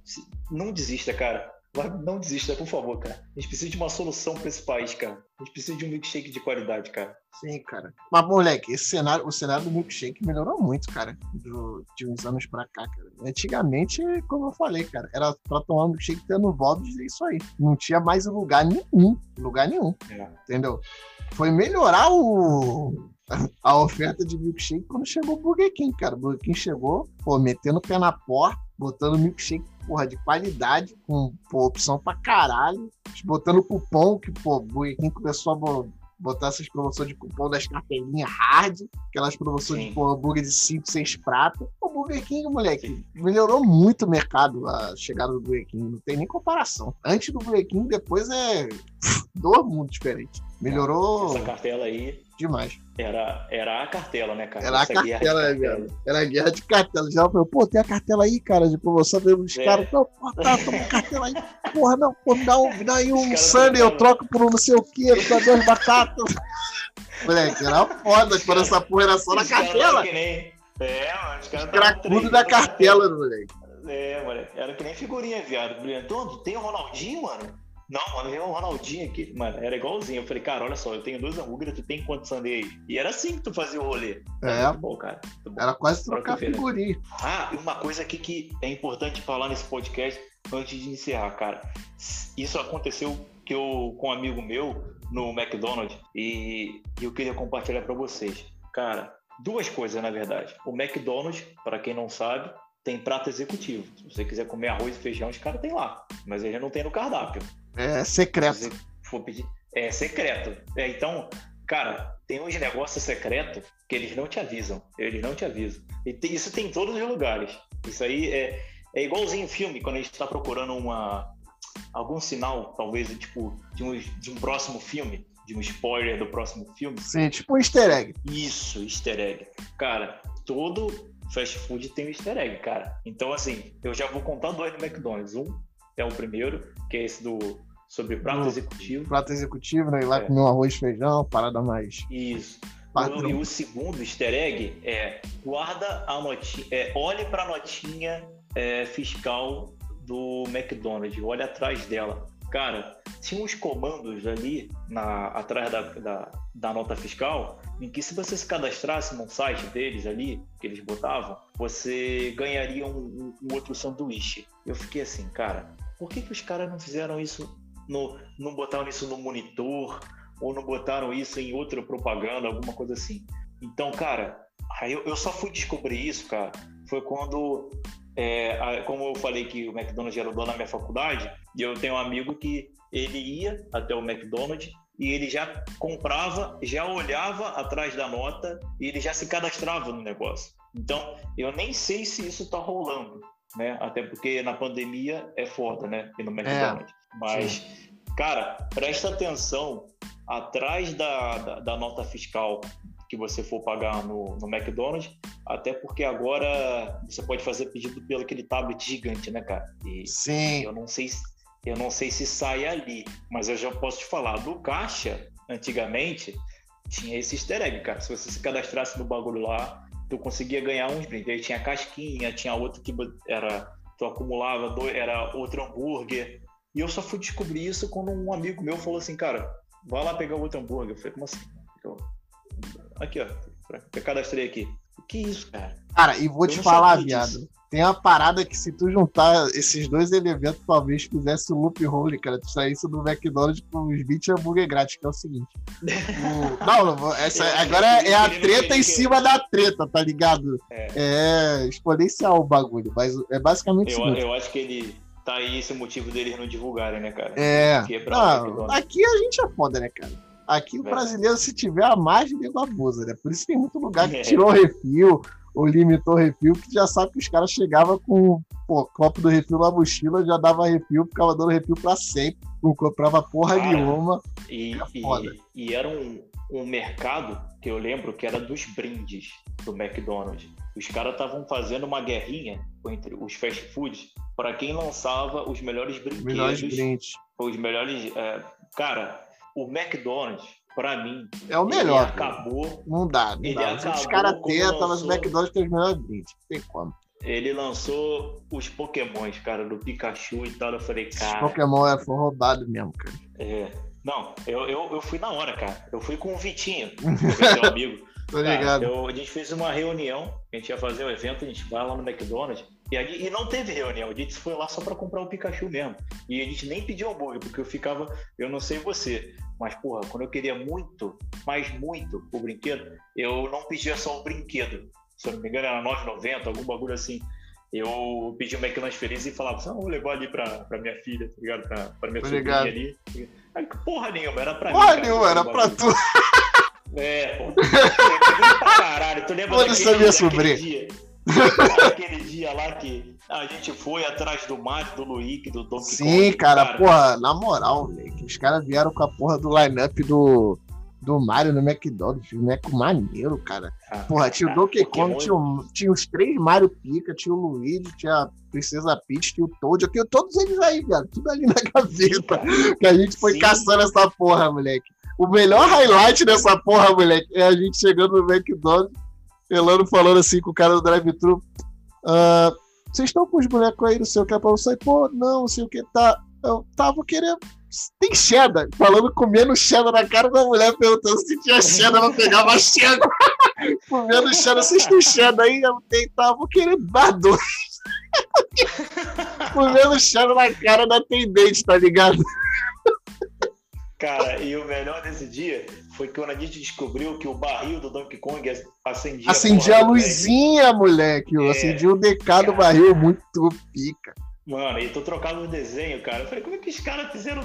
não desista, cara. Não desista, por favor, cara. A gente precisa de uma solução para esse país, cara. A gente precisa de um milkshake de qualidade, cara. Sim, cara. Mas, moleque, esse cenário, o cenário do milkshake melhorou muito, cara, do, de uns anos pra cá, cara. Antigamente, como eu falei, cara, era pra tomar milkshake tendo Bob's, é isso aí. Não tinha mais lugar nenhum. Lugar nenhum. É. Entendeu? Foi melhorar o, a oferta de milkshake quando chegou o Burger King, cara. O Burger King chegou, pô, metendo o pé na porta, botando milkshake, porra, de qualidade, com pô, opção pra caralho, botando cupom, que, pô, o Burger começou a botar essas promoções de cupom das cartelinhas hard, aquelas promoções Sim. de pô, hambúrguer de 5, 6 pratos. O Burger King, moleque, Sim. melhorou muito o mercado a chegada do Burger King, não tem nem comparação. Antes do Burger King, depois é dois mundos diferentes. Melhorou. Essa cartela aí. Demais. Era, era a cartela, né, cara? Era Essa a cartela, né, velho? Era a guerra de cartela. Já falou, pô, tem a cartela aí, cara, de promoção dos é. caras. Não, pô, tá, toma cartela aí. Porra, não, pô, dá, um, dá aí um Sunday, eu troco por um não sei o quê, dá duas batatas. Moleque, era foda quando essa porra era só na cartela. Que nem... É, mano, os caras. Cracudo da cartela, moleque. É, moleque. Era que nem figurinha, viado. Brilhantão, tem o Ronaldinho, mano? Não, mano, veio um Ronaldinho aqui. Mano, era igualzinho. Eu falei, cara, olha só, eu tenho dois hambúrgueres, tu tem quantos sundae aí? E era assim que tu fazia o rolê. É. Muito bom, cara. Muito bom. Era quase trocar figurinha. Ah, e uma coisa aqui que é importante falar nesse podcast antes de encerrar, cara. Isso aconteceu que eu, com um amigo meu no McDonald's e eu queria compartilhar para vocês. Cara, duas coisas, na verdade. O McDonald's, para quem não sabe, tem prato executivo. Se você quiser comer arroz e feijão, os caras tem lá. Mas ele não tem no cardápio. É secreto. for pedir, é secreto. É, então, cara, tem uns negócios secretos que eles não te avisam. Eles não te avisam. E tem, isso tem em todos os lugares. Isso aí é, é igualzinho filme, quando a gente está procurando uma, algum sinal, talvez, tipo, de um, de um próximo filme, de um spoiler do próximo filme. Sim, tipo um easter egg. Isso, easter egg. Cara, todo fast food tem um easter egg, cara. Então, assim, eu já vou contar dois no McDonald's. Um é o primeiro, que é esse do sobre prato no, executivo. Prato executivo, né? Ir lá é. comer um arroz e feijão, parada mais. Isso. E o segundo easter egg é guarda a notinha, é, olhe para a notinha é, fiscal do McDonald's, olhe atrás dela. Cara, tinha uns comandos ali na, atrás da, da, da, nota fiscal em que se você se cadastrasse no site deles ali, que eles botavam, você ganharia um, um outro sanduíche. Eu fiquei assim, cara, por que, que os caras não fizeram isso, no, não botaram isso no monitor, ou não botaram isso em outra propaganda, alguma coisa assim? Então, cara, eu, eu só fui descobrir isso, cara, foi quando, é, como eu falei que o McDonald's era o dono da minha faculdade, e eu tenho um amigo que ele ia até o McDonald's e ele já comprava, já olhava atrás da nota e ele já se cadastrava no negócio. Então, eu nem sei se isso está rolando, né? Até porque na pandemia é foda, né? E no McDonald's. É, Mas, sim. cara, presta atenção atrás da, da, da, nota fiscal que você for pagar no, no McDonald's, até porque agora você pode fazer pedido pelo aquele tablet gigante, né, cara? E sim. Eu não sei se, eu não sei se sai ali, mas eu já posso te falar, do caixa, antigamente, tinha esse easter egg, cara. Se você se cadastrasse no bagulho lá, tu conseguia ganhar uns brindes. Aí tinha casquinha, tinha outro que era tu acumulava, dois, era outro hambúrguer. E eu só fui descobrir isso quando um amigo meu falou assim, cara, vai lá pegar outro hambúrguer. Eu falei, como assim? Eu, aqui, ó, eu cadastrei aqui. Que isso, cara? Cara, e vou Eu te falar, viado. disso. Tem uma parada que se tu juntar esses dois elementos, talvez fizesse o loop hole, cara. Tu saísse do McDonald's com os 20 hambúrguer grátis, que é o seguinte. O- Não, essa, Eu- agora é a treta em cima da treta, tá ligado? É. É exponencial o bagulho, mas é basicamente Eu, isso. eu acho que ele. Tá aí esse motivo deles não divulgarem, né, cara? É. Não, aqui a gente é foda, né, cara? Aqui o É. brasileiro, se tiver a margem, nego abusa, né? Por isso tem muito lugar que É. tirou refil ou limitou refil, que já sabe que os caras chegavam com pô, copo do refil na mochila, já dava refil, ficava dando refil pra sempre, não comprava porra Cara, nenhuma. E, É e- e era um, um mercado que eu lembro que era dos brindes do McDonald's. Os caras estavam fazendo uma guerrinha entre os fast foods para quem lançava os melhores brinquedos, Melhores brindes. os melhores. é, cara, o McDonald's, para mim, É o ele melhor. acabou. Não dá, não Ele dá. Os acabou caras quando tentam, mas o lançou- McDonald's tem os melhores brindes. Não tem como. Ele lançou os Pokémons, cara, do Pikachu e tal. Eu falei, cara. Pokémon é, foi roubado mesmo, cara. é, Não, eu, eu, eu fui na hora, cara. Eu fui com o Vitinho, meu amigo. Tô Cara, ligado. eu- a gente fez uma reunião, a gente ia fazer um evento, a gente vai lá no McDonald's, e, ali- e não teve reunião, a gente foi lá só pra comprar o Pikachu mesmo. E a gente nem pediu hambúrguer, porque eu ficava, eu não sei você, mas porra, quando eu queria muito, mas muito o brinquedo, eu não pedia só o brinquedo. Se eu não me engano, era 9,90, algum bagulho assim. Eu pedi o McDonald's feliz e falava assim, ah, vou levar ali pra, pra minha filha, tá ligado? Pra, pra minha sobrinha ali. Aí, porra nenhuma, era pra mim. Porra nenhuma, era pra tu. É, pô. Eu pra caralho. Tu lembra Foda-se daquele, a minha sobrinha. dia? Aquele dia lá que a gente foi atrás do Mario, do Luigi, do Donkey Sim, Kong. cara, porra, na moral, moleque. Os caras vieram com a porra do line-up do, do Mario no McDonald's. Boneco maneiro, cara. ah, Porra, tinha o Donkey Pokémon- Kong, tinha, o- tinha os três Mario Pica, tinha o Luigi, tinha a Princesa Peach, tinha o Toad. Eu tenho todos eles aí, velho. Tudo ali na gaveta. cara. Que a gente foi Sim. caçando essa porra, moleque. O melhor highlight dessa porra, moleque, é a gente chegando no McDonald's, Elano falando assim com o cara do drive-thru. "Ah, Vocês estão com os bonecos aí, não sei o que, pra eu sair. Pô, não, não sei o que, tá. Eu tava querendo. Tem cheddar? Falando, comendo cheddar na cara da mulher, perguntando se tinha cheddar, ela pegava cheddar. comendo cheddar, vocês têm cheddar aí? Eu vou querer dar dois. comendo cheddar na cara da atendente, tá ligado? Cara, e o melhor desse dia foi quando a gente descobriu que o barril do Donkey Kong acendia. Acendia a do luzinha, moleque. Eu É. acendi o DK do barril, muito pica. Mano, e tu trocava o desenho, cara. Eu falei, como é que os caras fizeram?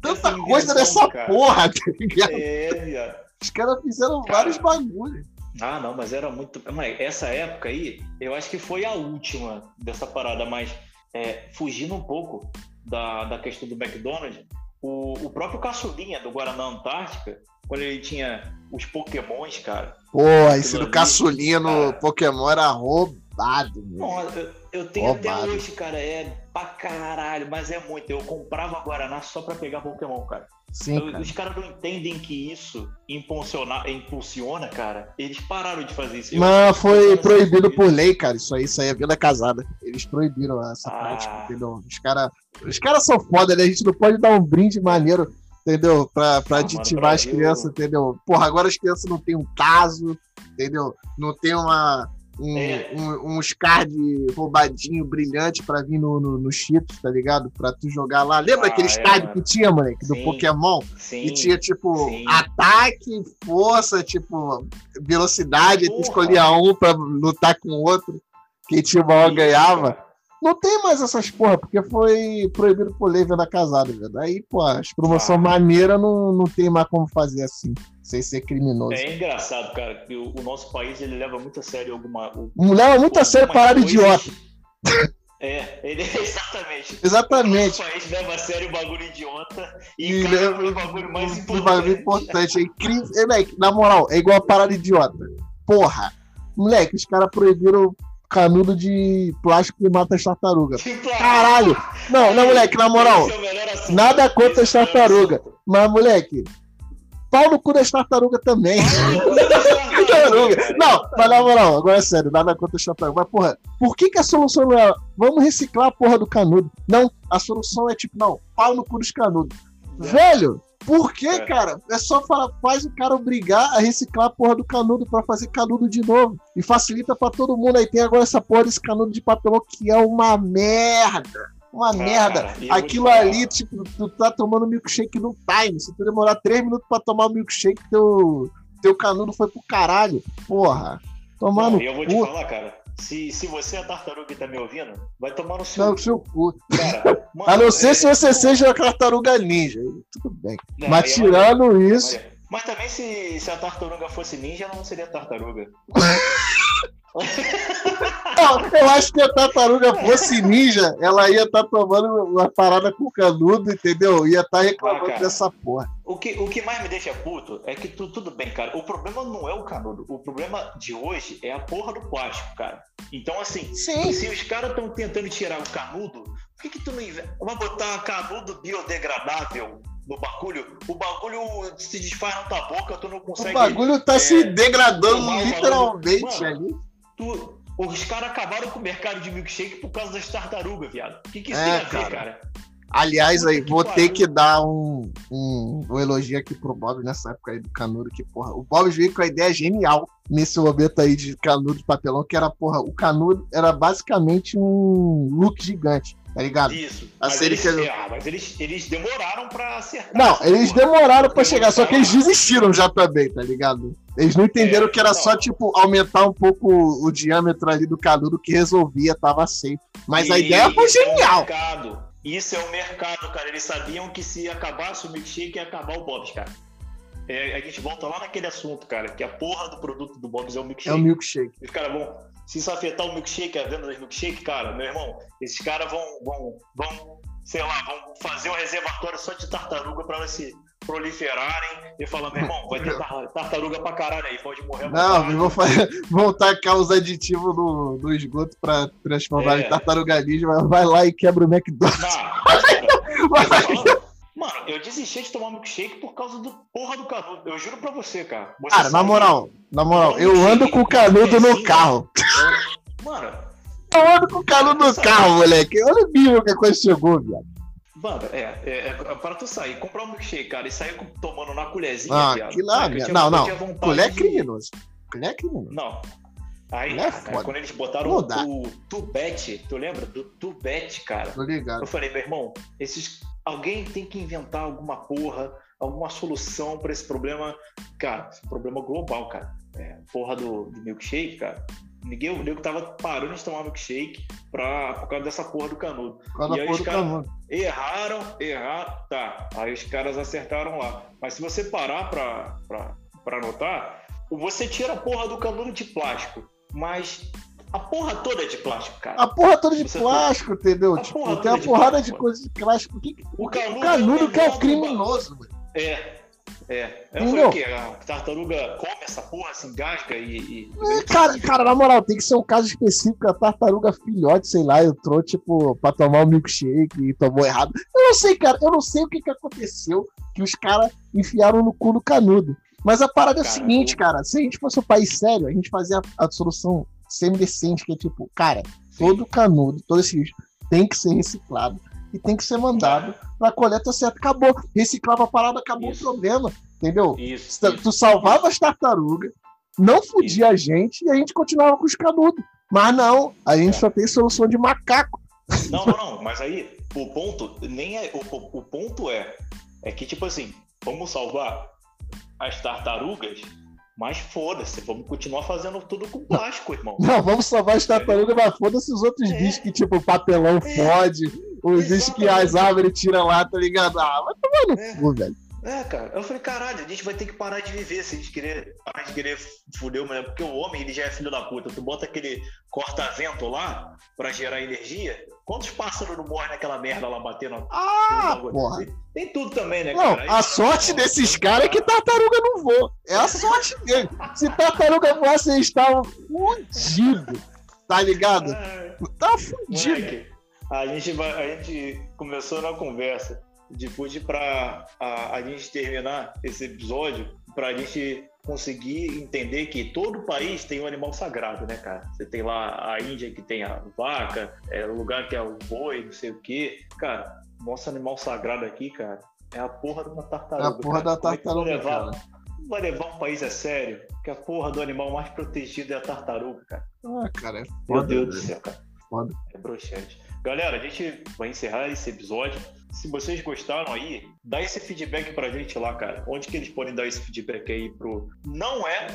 Tanta coisa nessa cara? porra, tá ligado? É, viado. Os caras fizeram Cara. vários bagulhos. Ah, não, mas era muito. Mas essa época aí, eu acho que foi a última dessa parada, mas é, fugindo um pouco da, da questão do McDonald's, o, o próprio caçulinha do Guaraná Antártica, quando ele tinha os Pokémons, cara. Pô, esse do caçulinha no cara. Pokémon era roubado, mano. Nossa, eu, eu tenho Roubado. até hoje, cara, é pra caralho, mas é muito. Eu comprava Guaraná só pra pegar Pokémon, cara. Sim, Eu- cara. Os caras não entendem que isso impulsiona, impulsiona, cara. Eles pararam de fazer isso. Mas foi proibido por lei, cara. Isso aí, isso aí é vida casada. Eles proibiram essa Ah. prática, entendeu? Os caras os cara são foda, né? A gente não pode dar um brinde maneiro, entendeu? Pra, pra Ah, aditivar mano, as pra eu- crianças, entendeu? Porra, agora as crianças não tem um caso, entendeu? Não tem uma. Um, É. um, uns roubadinho, brilhante pra vir no, no, no Cheetos, tá ligado? Pra tu jogar lá. Lembra Ah, aqueles é, que tinha, moleque, do. Pokémon? Sim. E tinha, tipo, sim. ataque, força, tipo, velocidade. Tu Porra. escolhia um pra lutar com o outro. Quem tinha maior Isso, ganhava. Não tem mais essas porra, porque foi proibido por lei venda casada, velho. Aí, pô, as promoção Ah. maneira não, não tem mais como fazer assim, sem ser criminoso. É engraçado, cara, que o, o nosso país ele leva muito a sério alguma. o- leva muito a sério parada idiota. É, ele exatamente. Exatamente. O nosso país leva a sério o bagulho idiota e, E leva o bagulho mais importante. bagulho importante. É incrível. É, na moral, é igual a parada idiota. Porra. Moleque, os caras proibiram canudo de plástico que mata as tartarugas. Caralho! Não, não, moleque, na moral, é nada contra as é tartarugas. Mas, moleque, pau no cu das tartarugas também. Tartaruga. Não, mas na moral, agora é sério, nada contra as tartarugas. Mas, porra, por que, que a solução não é vamos reciclar a porra do canudo? Não, a solução é tipo, não, pau no cu dos canudos. Velho, Por que, é. cara? É só falar, faz o cara obrigar a reciclar a porra do canudo para fazer canudo de novo. E facilita para todo mundo. Aí tem agora essa porra desse canudo de papelão que é uma merda. Uma ah, merda. Cara, Aquilo ali, tipo, tu tá tomando milkshake no time. Se tu demorar três minutos pra tomar o milkshake, teu, teu canudo foi pro caralho. Porra. Tomando. E eu vou te falar, cara. Se, se você é tartaruga e tá me ouvindo, vai tomar no seu, não, seu cu. Cara, mano, a não ser é, se você seja a tartaruga ninja. Tudo bem. Não, Mas tirando isso. Mas também se, se a tartaruga fosse ninja, ela não seria tartaruga. Eu acho que a tartaruga fosse ninja, ela ia estar tá tomando uma parada com canudo, entendeu? Ia estar tá reclamando ah, dessa porra. O que, o que mais me deixa puto é que tu, tudo bem, cara. O problema não é o canudo. O problema de hoje é a porra do plástico, cara. Então, assim, Sim. se os caras estão tentando tirar o canudo, por que, que tu não vai botar canudo biodegradável no bagulho, o bagulho se desfaz na tua boca, tu não consegue. O bagulho tá é, se degradando literalmente ali. Tu, os caras acabaram com o mercado de milkshake por causa das tartarugas, viado. O que, que isso é, tem a ver, cara? Aliás, aí, vou ter que dar um, um, um, elogio aqui pro Bob nessa época aí do canudo, que, porra, o Bob veio com a ideia genial nesse momento aí de canudo de papelão, que era, porra, o canudo era basicamente um look gigante tá ligado? Isso. A mas, eles, que... é, mas eles, eles demoraram pra acertar. Não, eles porra. demoraram pra chegar, só que eles desistiram já também, tá ligado? Eles não entenderam é, que era não. só, tipo, aumentar um pouco o, diâmetro ali do canudo que resolvia, tava safe. Mas e a ideia foi genial. É. Isso é o mercado, cara. Eles sabiam que se acabasse o milkshake, ia acabar o Bob's, cara. É, a gente volta lá naquele assunto, cara, que a porra do produto do Bob's é o milkshake. É o milkshake. Os caras vão, se isso afetar o milkshake, a venda do milkshake, cara, meu irmão, esses caras vão, vão, vão, sei lá, vão fazer um reservatório só de tartaruga para se proliferarem e falar, meu irmão, vai ter tartaruga pra caralho aí, pode morrer. Não, vou fazer, vão tacar os aditivos no, no esgoto pra transformar é. em tartaruga ninja, vai lá e quebra o McDonald's. Não, vai, Mano, eu desisti de tomar milkshake por causa do porra do canudo. Eu juro pra você, cara. Você cara, na moral, na moral, eu ando com o canudo no carro. Mano. Eu ando com o canudo no carro, moleque. Olha o nível que a coisa chegou, viado. Mano, é, é, é, para tu sair, comprar um milkshake, cara, e sair tomando na colherzinha, ah, viado. Que lá, cara, não, não. Colher é criminoso. Colher é criminoso. Não. Aí, é cara, quando eles botaram o, o Tubete, tu lembra? Do Tubete, cara. Tô ligado. Eu falei, meu irmão, esses alguém tem que inventar alguma porra, alguma solução para esse problema. Cara, esse problema global, cara. É, porra do, do milkshake, cara. Ninguém, o nego tava parando de tomar milkshake pra, por causa dessa porra do canudo. e aí os caras erraram, erraram, tá. Aí os caras acertaram lá. Mas se você parar pra, pra, pra notar, você tira a porra do canudo de plástico, mas a porra toda é de plástico, cara. A porra toda é de Você plástico, tá... entendeu? A tipo, tem a porrada de, de coisa de plástico. Que, o canudo, o canudo é que é criminoso, mano. É. É. Eu falei o quê? A tartaruga come essa porra, se engasga e. e... É, cara, cara, na moral, tem que ser um caso específico. A tartaruga filhote, sei lá, entrou, tipo, pra tomar um milkshake e tomou errado. Eu não sei, cara, eu não sei o que, que aconteceu que os caras enfiaram no cu do canudo. Mas a parada cara, é o seguinte, cara, se a gente fosse um país sério, a gente fazia a, a solução semi-decente, que é tipo, cara, todo canudo, todo esse lixo tem que ser reciclado e tem que ser mandado para coleta certa. Acabou. Reciclava a parada, acabou isso. o problema. Entendeu? Isso, tu, isso. salvava as tartarugas, não fudia a gente e a gente continuava com os canudos. Mas não, a gente é. só tem solução de macaco. Não, não, não. Mas aí, o ponto nem é. O, o ponto é. É que, tipo assim, vamos salvar as tartarugas mas foda-se, vamos continuar fazendo tudo com plástico, irmão. Não, vamos salvar as tartarugas, mas foda-se os outros é. bichos que, tipo, papelão é. fode, os que as árvores tiram lá, tá ligado? Ah, vai tomar no é. cu, velho. É, cara, eu falei, caralho, a gente vai ter que parar de viver se a gente querer parar de querer fuder o mulher, porque o homem, ele já é filho da puta. Tu bota aquele corta-vento lá pra gerar energia, quantos pássaros não morrem naquela merda lá batendo? Ah, porra. Tem, tudo também, né, não, cara? a sorte desses caras é que tartaruga não voa. É a sorte dele. Se tartaruga voasse, eles estavam fudidos. Tá ligado? É, tá fudido. A gente, a gente começou na conversa depois para a, a gente terminar esse episódio, para a gente conseguir entender que todo país tem um animal sagrado, né, cara? Você tem lá a Índia que tem a vaca, é o lugar que é o boi, não sei o quê. Cara, nosso animal sagrado aqui, cara, É a porra de uma tartaruga. É a porra cara. da é tartaruga. É levar, vai levar um país a sério? Que a porra do animal mais protegido é a tartaruga, cara. Ah, cara, é foda. Meu Deus do céu, cara. Foda. É broxante. Galera, a gente vai encerrar esse episódio. Se vocês gostaram aí, dá esse feedback pra gente lá, cara. Onde que eles podem dar esse feedback aí pro. Não é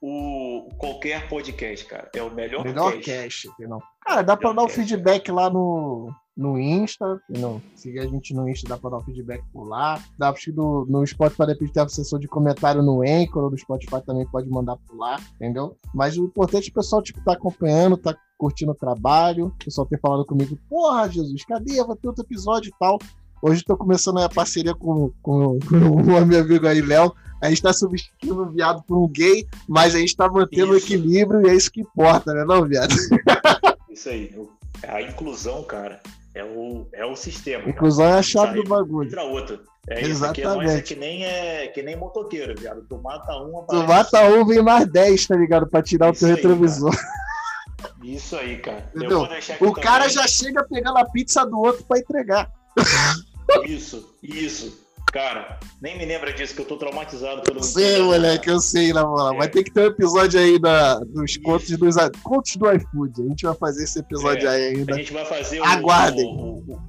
o qualquer podcast, cara. É o melhor, melhor cast. cast não. Cara, dá para dar o feedback lá no, no Insta, não. Seguir a gente no Insta, dá para dar o feedback por lá. Dá para no, no Spotify depois ter a sessão de comentário no Anchor, ou no Spotify também pode mandar por lá, entendeu? Mas o importante é o pessoal tipo tá acompanhando, tá curtindo o trabalho, o pessoal ter falado comigo, porra, Jesus, cadê? Vai ter outro episódio e tal. Hoje estou começando a parceria com, com, com o meu amigo aí, Léo. A gente está substituindo o viado por um gay, mas a gente está mantendo isso. o equilíbrio e é isso que importa, né, não, viado? Isso aí. A inclusão, cara, é o, é o sistema. Inclusão cara. é a chave do bagulho. Contra outro. É Exatamente. Isso é que, é que nem é que nem motoqueiro, viado. Tu mata um, Tu mata um, vem mais 10, tá ligado? Pra tirar isso o teu aí, retrovisor. Cara. Isso aí, cara. o cara já chega pegando a pizza do outro pra entregar. Isso, isso. Cara, nem me lembra disso, que eu tô traumatizado pelo. Sei, moleque, eu sei, na moral. É. Vai ter que ter um episódio aí da, dos contos, dos, contos do iFood. A gente vai fazer esse episódio é. aí ainda. A gente vai fazer Aguardem. O,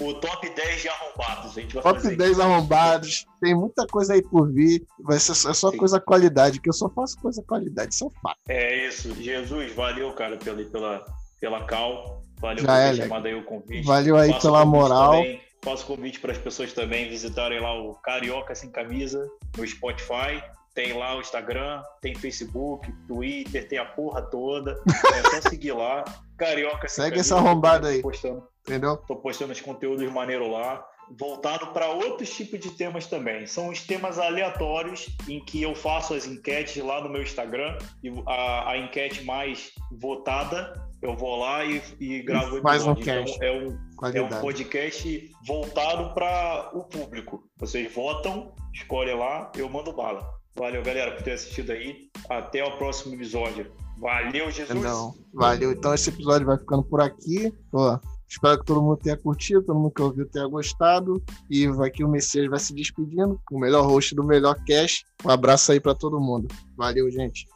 o, o, top 10 de arrombados. A gente vai top fazer 10 arrombados. Tem muita coisa aí por vir. Vai ser é só coisa qualidade, que eu só faço coisa qualidade, isso é fato. É isso. Jesus, valeu, cara, pela, pela, pela cal. Valeu Já por ter é, chamado aí o convite. Valeu aí Faço pela moral. Também. Faço convite para as pessoas também visitarem lá o Carioca Sem Camisa no Spotify. Tem lá o Instagram, tem Facebook, Twitter, tem a porra toda. É só seguir lá. Carioca Sem Segue Camisa. Segue essa arrombada aí. Postando, Entendeu? Tô postando os conteúdos maneiros lá voltado para outros tipos de temas também. São os temas aleatórios em que eu faço as enquetes lá no meu Instagram e a, a enquete mais votada eu vou lá e, e gravo o Mais um cast. Então, é, um, é um podcast voltado para o público. Vocês votam, escolhem lá, eu mando bala. Valeu, galera, por ter assistido aí. Até o próximo episódio. Valeu, Jesus. Não, valeu. Então esse episódio vai ficando por aqui. Ó, espero que todo mundo tenha curtido, todo mundo que ouviu tenha gostado. E aqui o Messias vai se despedindo, o melhor host do melhor cast. Um abraço aí para todo mundo. Valeu, gente.